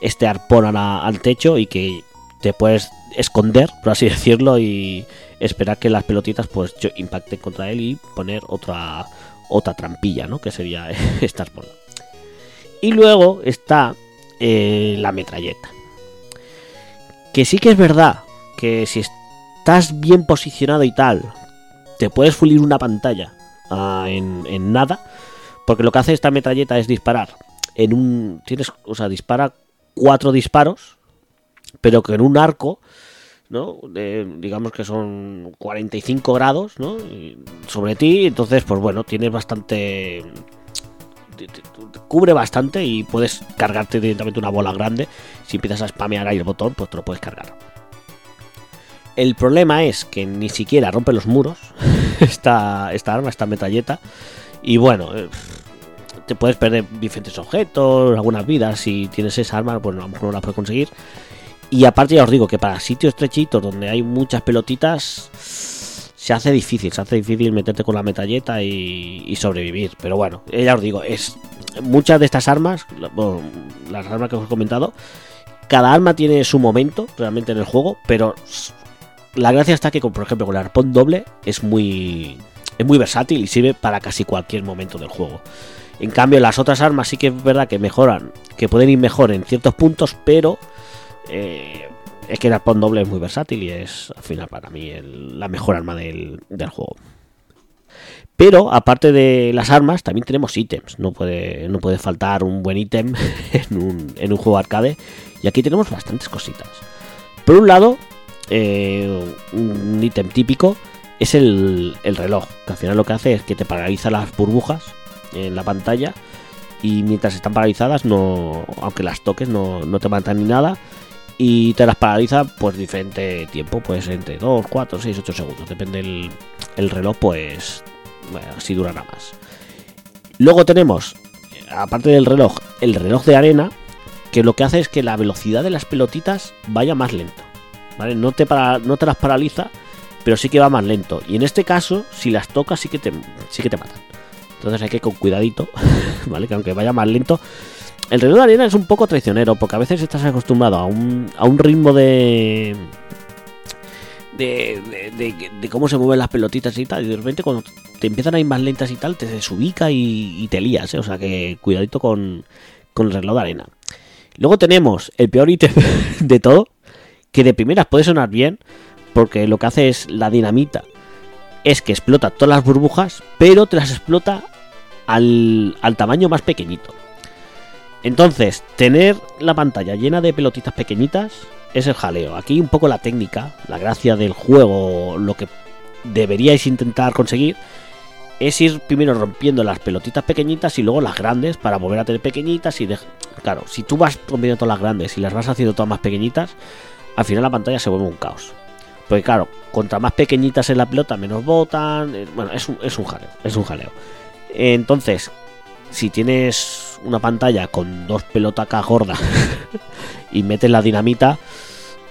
este arpón la- al techo y que te puedes esconder, por así decirlo, y esperar que las pelotitas pues impacten contra él y poner otra otra trampilla, ¿no? Que sería este arpón. Y luego está eh, la metralleta. Que sí que es verdad que si estás bien posicionado y tal, te puedes fulir una pantalla ah, en, nada. Porque lo que hace esta metralleta es disparar en un. Tienes. O sea, dispara cuatro disparos. Pero que en un arco. ¿no? Digamos que son 45 grados, ¿no? Sobre ti, entonces, pues bueno, tienes bastante. Cubre bastante y puedes cargarte directamente una bola grande. Si empiezas a spamear ahí el botón, pues te lo puedes cargar. El problema es que ni siquiera rompe los muros esta, esta arma, esta metralleta. Y bueno, eh, te puedes perder diferentes objetos, algunas vidas. Si tienes esa arma, pues a lo mejor no la puedes conseguir. Y aparte ya os digo que para sitios estrechitos donde hay muchas pelotitas se hace difícil, se hace difícil meterte con la metralleta y, sobrevivir. Pero bueno, eh, ya os digo, es muchas de estas armas, las armas que os he comentado, cada arma tiene su momento realmente en el juego, pero la gracia está que, con, por ejemplo, con el arpón doble es muy, es muy versátil y sirve para casi cualquier momento del juego. En cambio, las otras armas sí que es verdad que mejoran, que pueden ir mejor en ciertos puntos, pero eh, es que el arpón doble es muy versátil y es al final para mí la mejor arma del, del juego. Pero aparte de las armas, también tenemos ítems. No puede, no puede faltar un buen ítem en un, en un juego arcade. Y aquí tenemos bastantes cositas. Por un lado, eh, un ítem típico es el, el reloj. Que al final lo que hace es que te paraliza las burbujas en la pantalla. Y mientras están paralizadas, no, aunque las toques, no, no te matan ni nada y te las paraliza pues diferente tiempo, pues entre 2, 4, 6, 8 segundos, depende el, el reloj, pues bueno, así durará más. Luego tenemos, aparte del reloj, el reloj de arena, que lo que hace es que la velocidad de las pelotitas vaya más lento, ¿vale? No te, para- no te las paraliza, pero sí que va más lento. Y en este caso, si las tocas, sí que te, sí que te matan. Entonces hay que ir con cuidadito, ¿vale? Que aunque vaya más lento, el reloj de arena es un poco traicionero porque a veces estás acostumbrado a un, a un ritmo de de, de, cómo se mueven las pelotitas y tal, y de repente cuando te empiezan a ir más lentas y tal, te desubica y, y te lías, ¿eh? o sea que cuidadito con, con el reloj de arena. Luego tenemos el peor ítem de todo, que de primeras puede sonar bien, porque lo que hace es la dinamita, es que explota todas las burbujas, pero te las explota al, al tamaño más pequeñito. Entonces, tener la pantalla llena de pelotitas pequeñitas es el jaleo. Aquí un poco la técnica, la gracia del juego, lo que deberíais intentar conseguir es ir primero rompiendo las pelotitas pequeñitas y luego las grandes para volver a tener pequeñitas y dej- claro, si tú vas rompiendo todas las grandes y las vas haciendo todas más pequeñitas, al final la pantalla se vuelve un caos. Porque claro, contra más pequeñitas es la pelota, menos botan. eh, Bueno, es un, es un jaleo, es un jaleo. Entonces, si tienes una pantalla con dos pelotacas gordas y metes la dinamita,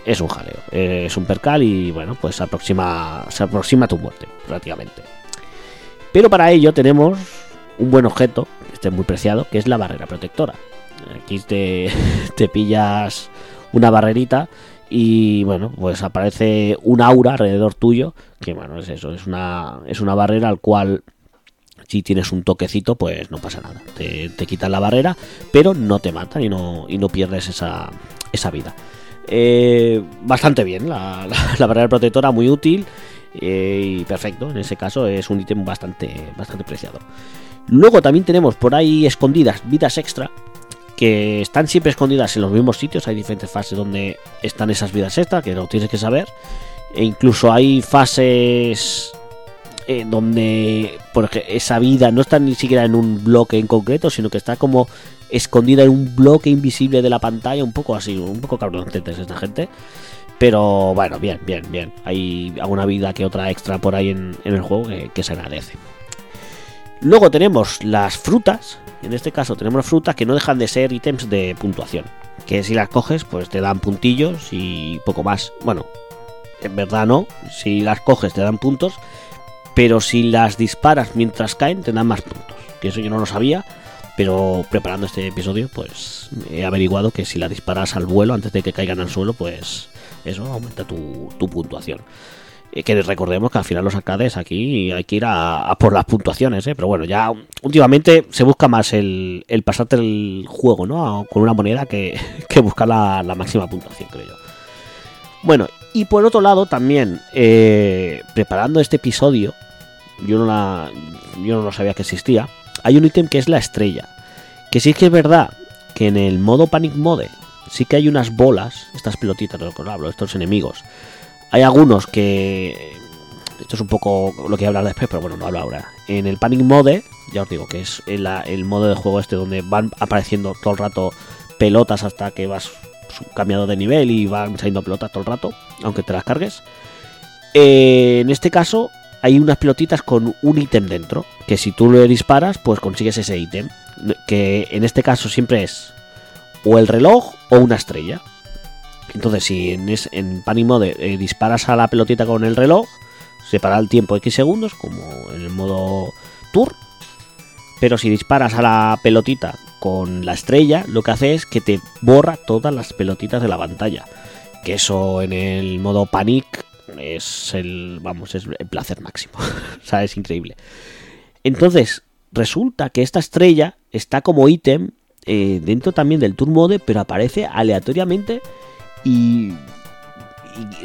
es un jaleo. eh, Es un percal y bueno, pues se aproxima, se aproxima a tu muerte, prácticamente. Pero para ello tenemos un buen objeto, este es muy preciado, que es la barrera protectora. Aquí te, te pillas una barrerita y bueno, pues aparece un aura alrededor tuyo, que bueno, es eso, es una, es una barrera al cual si tienes un toquecito, pues no pasa nada. Te, te quitan la barrera, pero no te matan y no, y no pierdes esa, esa vida. Eh, bastante bien, la, la- barrera protectora muy útil eh, y perfecto. En ese caso es un ítem bastante, bastante preciado. Luego también tenemos por ahí escondidas vidas extra que están siempre escondidas en los mismos sitios. Hay diferentes fases donde están esas vidas extra que lo tienes que saber. E incluso hay fases eh, donde por ej- esa vida no está ni siquiera en un bloque en concreto, sino que está como escondida en un bloque invisible de la pantalla, un poco así, un poco cabroncetes esta gente. Pero bueno, bien, bien, bien. Hay alguna vida que otra extra por ahí en, en el juego que, que se agradece. Luego tenemos las frutas. En este caso tenemos frutas que no dejan de ser ítems de puntuación. Que si las coges, pues te dan puntillos y poco más. Bueno, en verdad no. Si las coges te dan puntos. Pero si las disparas mientras caen, te más puntos. Que eso yo no lo sabía. Pero preparando este episodio, pues he averiguado que si las disparas al vuelo antes de que caigan al suelo, pues eso aumenta tu, tu puntuación. Eh, que recordemos que al final los arcades aquí hay que ir a, a por las puntuaciones, ¿eh? pero bueno, ya últimamente se busca más el, el pasarte el juego, ¿no? Con una moneda que, que buscar la, la máxima puntuación, creo yo. Bueno, y por otro lado también, eh, preparando este episodio, yo no, la, yo no lo sabía que existía, hay un ítem que es la estrella. Que sí que es verdad que en el modo Panic Mode sí que hay unas bolas, estas pelotitas de lo que os hablo, estos enemigos. Hay algunos que. Esto es un poco lo que voy a hablar después, pero bueno, no hablo ahora. En el Panic Mode, ya os digo que es el, el modo de juego este donde van apareciendo todo el rato pelotas hasta que vas cambiando de nivel y van saliendo pelotas todo el rato, aunque te las cargues. Eh, en este caso, hay unas pelotitas con un ítem dentro, que si tú le disparas, pues consigues ese ítem. Que en este caso siempre es o el reloj o una estrella. Entonces, si en, es, en Panic Mode eh, disparas a la pelotita con el reloj, se para el tiempo X segundos, como en el modo Tour. Pero si disparas a la pelotita con la estrella, lo que hace es que te borra todas las pelotitas de la pantalla. Que eso en el modo Panic es el, vamos, es el placer máximo. o sea, es increíble. Entonces, resulta que esta estrella está como ítem eh, dentro también del Tour Mode, pero aparece aleatoriamente y,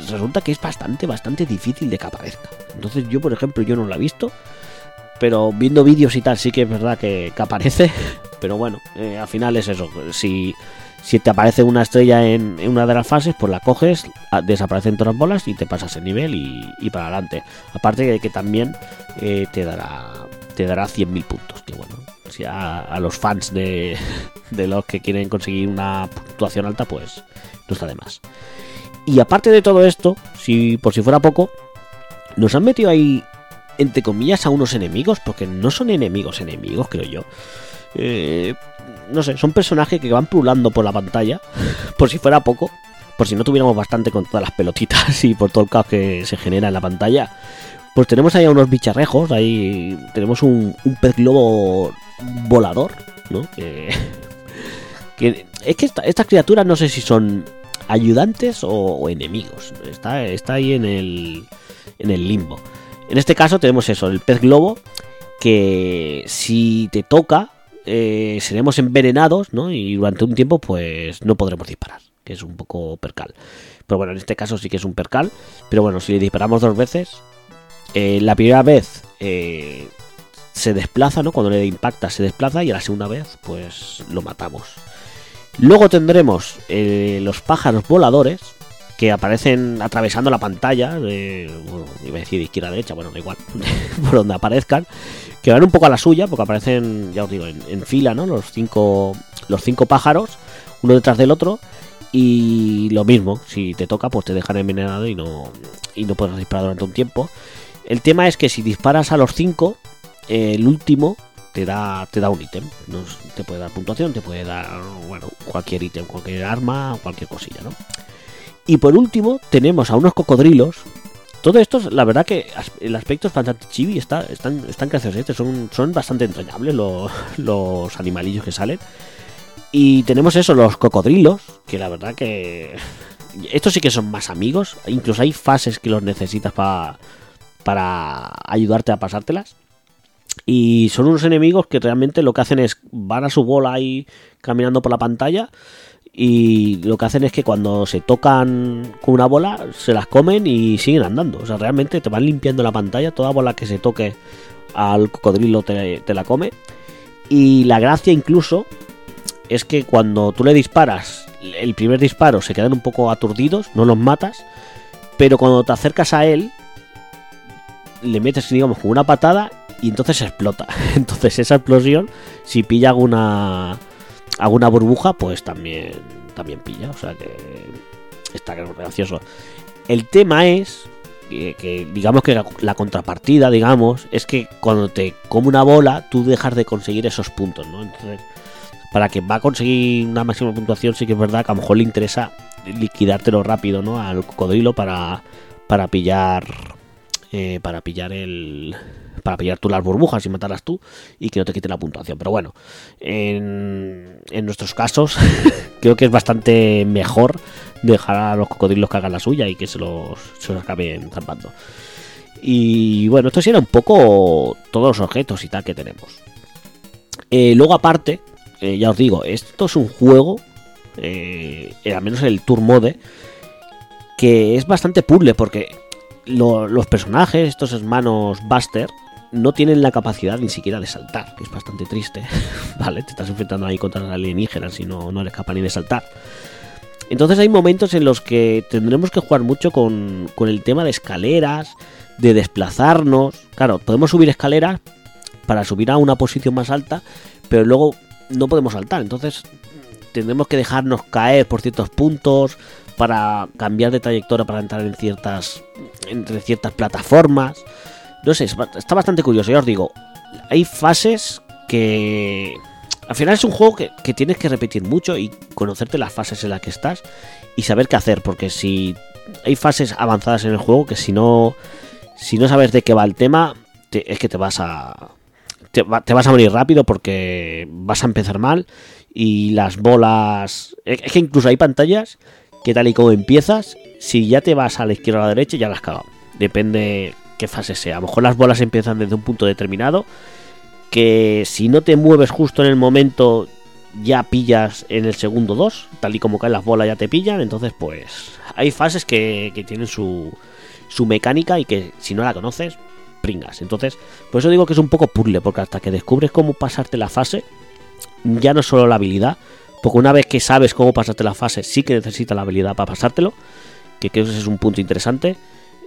resulta que es bastante, bastante difícil de que aparezca. Entonces yo, por ejemplo, yo no la he visto, pero viendo vídeos y tal sí que es verdad que, aparece, pero bueno, eh, al final es eso, si, si te aparece una estrella en, una de las fases, pues la coges, desaparecen todas las bolas y te pasas el nivel y, y para adelante. Aparte de que también eh, te dará te dará 100.000 puntos, que bueno, si a, a los fans de, de los que quieren conseguir una puntuación alta, pues no está de más. Y aparte de todo esto, si por si fuera poco, nos han metido ahí, entre comillas, a unos enemigos, porque no son enemigos enemigos, creo yo. Eh, no sé, son personajes que van pululando por la pantalla, por si fuera poco, por si no tuviéramos bastante con todas las pelotitas y por todo el caos que se genera en la pantalla. Pues tenemos ahí a unos bicharrejos, ahí tenemos un, un pez globo volador, ¿no? Que, es que esta, estas criaturas no sé si son ayudantes o, o enemigos. Está, está ahí en el, en el limbo. En este caso tenemos eso, el pez globo, que si te toca, eh, seremos envenenados, ¿no? Y durante un tiempo, pues no podremos disparar, que es un poco percal. Pero bueno, en este caso sí que es un percal. Pero bueno, si le disparamos dos veces, eh, la primera vez eh, se desplaza, ¿no? Cuando le impacta se desplaza y a la segunda vez, pues lo matamos. Luego tendremos los pájaros voladores que aparecen atravesando la pantalla, de, bueno, iba a decir de izquierda a derecha, bueno, da igual, por donde aparezcan, que van un poco a la suya, porque aparecen, ya os digo, en, en fila, ¿no? Los cinco, los cinco pájaros, uno detrás del otro, y lo mismo, si te toca, pues te dejan envenenado y no, y no puedes disparar durante un tiempo. El tema es que si disparas a los cinco, el último te da, te da un ítem. ¿no? Te puede dar puntuación, te puede dar, bueno, cualquier ítem, cualquier arma, cualquier cosilla, ¿no? Y por último, tenemos a unos cocodrilos. Todo esto, la verdad que el aspecto es bastante chibi, está, están, están graciosos, este, son, son bastante entrañables los, los animalillos que salen. Y tenemos eso, los cocodrilos, que la verdad que estos sí que son más amigos. Incluso hay fases que los necesitas pa- para ayudarte a pasártelas. Y son unos enemigos que realmente lo que hacen es van a su bola ahí caminando por la pantalla. Y lo que hacen es que cuando se tocan con una bola, se las comen y siguen andando. O sea, realmente te van limpiando la pantalla. Toda bola que se toque al cocodrilo te, te la come. Y la gracia incluso es que cuando tú le disparas, el primer disparo se quedan un poco aturdidos, no los matas. Pero cuando te acercas a él, le metes, digamos, con una patada y entonces explota. Entonces esa explosión, si pilla alguna alguna burbuja, pues también también pilla. O sea que está gracioso. El tema es que, digamos que la, la contrapartida, digamos, es que cuando te come una bola, tú dejas de conseguir esos puntos, ¿no? Entonces, para que va a conseguir una máxima puntuación, sí que es verdad que a lo mejor le interesa liquidártelo rápido, ¿no? Al cocodrilo para, para pillar. eh, para pillar el. Para pillar tú las burbujas y matarlas tú y que no te quite la puntuación. Pero bueno, en, nuestros casos, creo que es bastante mejor dejar a los cocodrilos que hagan la suya y que se los, se los acaben zampando. Y bueno, esto sí era un poco todos los objetos y tal que tenemos. Eh, luego aparte, eh, ya os digo, esto es un juego, eh, al menos el Tour Mode, que es bastante puzzle porque lo- los personajes, estos hermanos Buster, no tienen la capacidad ni siquiera de saltar, que es bastante triste, ¿vale? Te estás enfrentando ahí contra alienígenas y no, no eres capaz ni de saltar. Entonces hay momentos en los que tendremos que jugar mucho con, con el tema de escaleras, de desplazarnos. Claro, podemos subir escaleras para subir a una posición más alta, pero luego no podemos saltar. Entonces tendremos que dejarnos caer por ciertos puntos para cambiar de trayectoria para entrar en ciertas entre ciertas plataformas. No sé, está bastante curioso. Ya os digo, hay fases que al final es un juego que, que tienes que repetir mucho y conocerte las fases en las que estás y saber qué hacer, porque si hay fases avanzadas en el juego que si no si no sabes de qué va el tema, te- es que te vas a te, va- te vas a morir rápido porque vas a empezar mal y las bolas es que incluso hay pantallas que tal y como empiezas, si ya te vas a la izquierda o a la derecha ya las cagado. Depende qué fase sea. A lo mejor las bolas empiezan desde un punto determinado que si no te mueves justo en el momento ya pillas en el segundo 2, tal y como caen las bolas ya te pillan, entonces pues hay fases que, que tienen su, su mecánica y que si no la conoces, pringas. Entonces, por eso digo que es un poco puzzle, porque hasta que descubres cómo pasarte la fase, ya no es solo la habilidad, porque una vez que sabes cómo pasarte la fase, sí que necesitas la habilidad para pasártelo, que creo que ese es un punto interesante.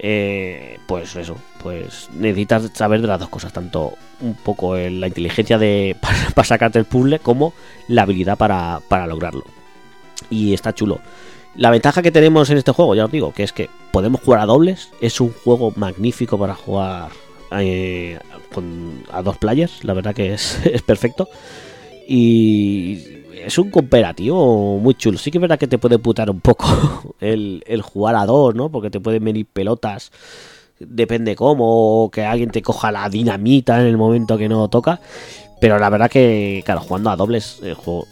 Eh, pues eso, pues necesitas saber de las dos cosas, tanto un poco el- la inteligencia de para, sacarte el puzzle como la habilidad para, para lograrlo. Y está chulo. La ventaja que tenemos en este juego, ya os digo, que es que podemos jugar a dobles. Es un juego magnífico para jugar eh, a dos players. La verdad que es, es perfecto. Y es un cooperativo muy chulo. Sí que es verdad que te puede putar un poco el, el jugar a dos, ¿no? Porque te pueden venir pelotas. Depende cómo, o que alguien te coja la dinamita en el momento que no toca. Pero la verdad que, claro, jugando a dobles, el juego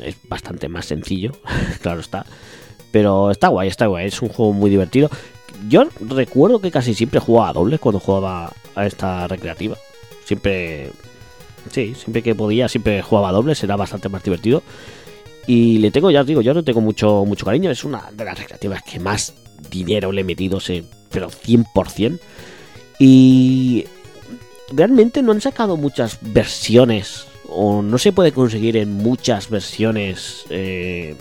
es bastante más sencillo. claro está. Pero está guay, está guay. Es un juego muy divertido. Yo recuerdo que casi siempre jugaba a dobles cuando jugaba a esta recreativa. Siempre. Sí, siempre que podía, siempre jugaba a dobles, era bastante más divertido. Y le tengo, ya os digo, yo no tengo mucho, mucho cariño. Es una de las recreativas que más dinero le he metido, sé, pero 100%. Y realmente no han sacado muchas versiones, o no se puede conseguir en muchas versiones eh,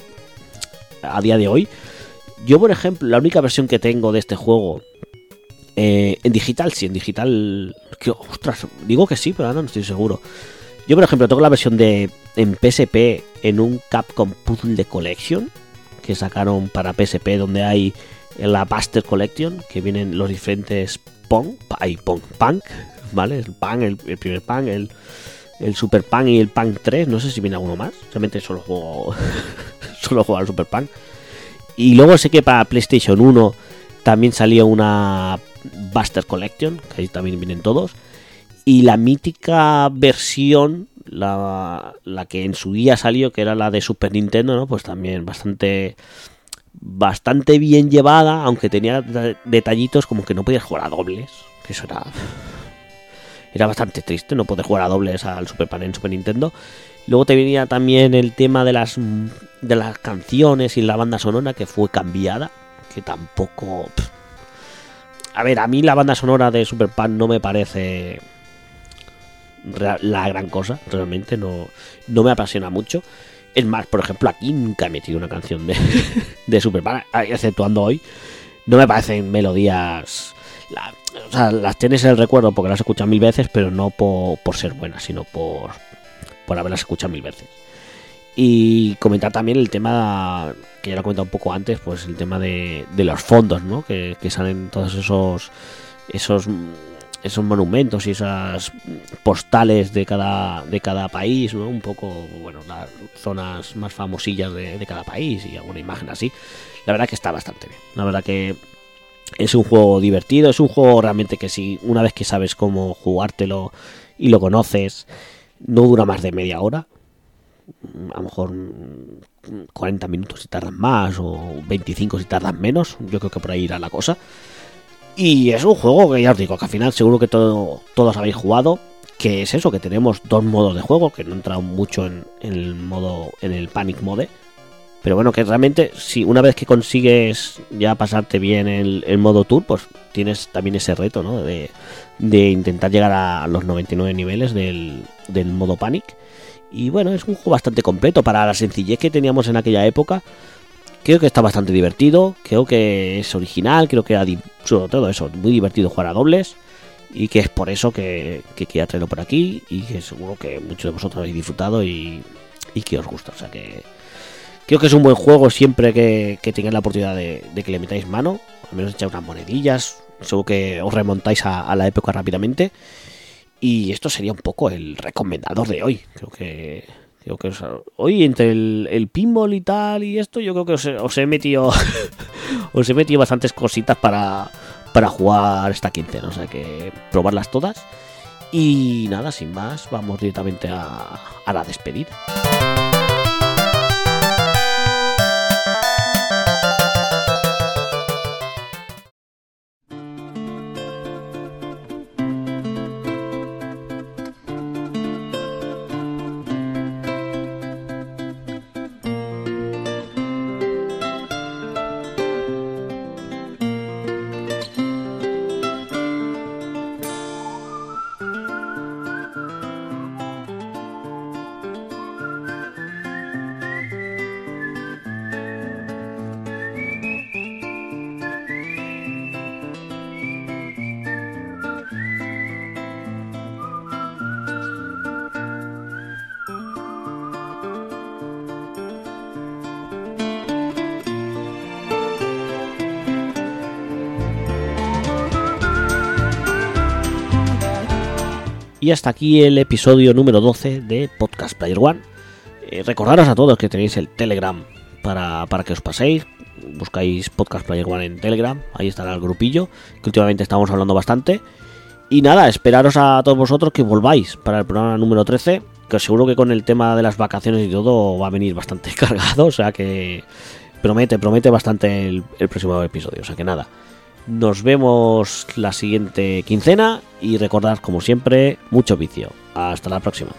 a día de hoy. Yo, por ejemplo, la única versión que tengo de este juego eh, en digital, sí, en digital. Ostras, digo que sí, pero ahora no estoy seguro. Yo, por ejemplo, tengo la versión de en PSP en un Capcom Puzzle Collection que sacaron para PSP, donde hay la Buster Collection, que vienen los diferentes Pong, hay Pong, Punk, ¿vale? El Punk, el, el primer Punk, el, el Super Punk y el Punk 3, no sé si viene alguno más, realmente solo juego, solo juego al Super Punk. Y luego sé que para PlayStation 1 también salió una Buster Collection, que ahí también vienen todos. Y la mítica versión, la, la que en su día salió, que era la de Super Nintendo, ¿no? Pues también bastante bastante bien llevada, aunque tenía de- detallitos como que no podías jugar a dobles, que eso era era bastante triste no poder jugar a dobles al Super en Super Nintendo. Luego te venía también el tema de las de las canciones y la banda sonora que fue cambiada, que tampoco. A ver, a mí la banda sonora de Super Pan no me parece la gran cosa, realmente no, no me apasiona mucho. Es más, por ejemplo, aquí nunca he metido una canción de, de Super Pan, exceptuando hoy. No me parecen melodías. o sea, las tienes en el recuerdo porque las he escuchado mil veces, pero no por, por ser buenas, sino por, por haberlas escuchado mil veces. Y comentar también el tema que ya lo he comentado un poco antes, pues el tema de, de los fondos, ¿no? Que, salen todos esos esos esos monumentos y esas postales de cada de cada país, ¿no? Un poco, bueno, las zonas más famosillas de, de cada país y alguna imagen así. La verdad que está bastante bien. La verdad que es un juego divertido, es un juego realmente que si una vez que sabes cómo jugártelo y lo conoces, no dura más de media hora. A lo mejor mm, 40 minutos si tardan más o 25 si tardan menos. Yo creo que por ahí irá la cosa. Y es un juego que ya os digo, que al final seguro que todo, todos habéis jugado. Que es eso, que tenemos dos modos de juego, que no he entrado mucho en, en el modo, en el Panic Mode. Pero bueno, que realmente, si una vez que consigues ya pasarte bien el, el modo tour, pues tienes también ese reto, ¿no? De, de intentar llegar a los 99 niveles del, del modo Panic. Y bueno, es un juego bastante completo para la sencillez que teníamos en aquella época. Creo que está bastante divertido, creo que es original, creo que era sobre todo eso, muy divertido jugar a dobles. Y que es por eso que, que quería traerlo por aquí y que seguro que muchos de vosotros habéis disfrutado y, y que os gusta. O sea que creo que es un buen juego siempre que, tengáis la oportunidad de, que le metáis mano. Al menos echáis unas monedillas. Seguro que os remontáis a la época rápidamente. Y esto sería un poco el recomendador de hoy. Creo que. Creo que hoy entre el, el pinball y tal y esto, yo creo que os, he- metido. os he metido bastantes cositas para, para jugar esta quincena. O sea que probarlas todas. Y nada, sin más, vamos directamente a, a la despedida. Y hasta aquí el episodio número 12 de Podcast Player One. Eh, recordaros a todos que tenéis el Telegram para, para que os paséis. Buscáis Podcast Player One en Telegram, ahí estará el grupillo, que últimamente estamos hablando bastante. Y nada, esperaros a todos vosotros que volváis para el programa número 13, que seguro que con el tema de las vacaciones y todo va a venir bastante cargado, o sea que promete, promete bastante el, el próximo episodio, o sea que nada. Nos vemos la siguiente quincena y recordad, como siempre, mucho vicio. Hasta la próxima.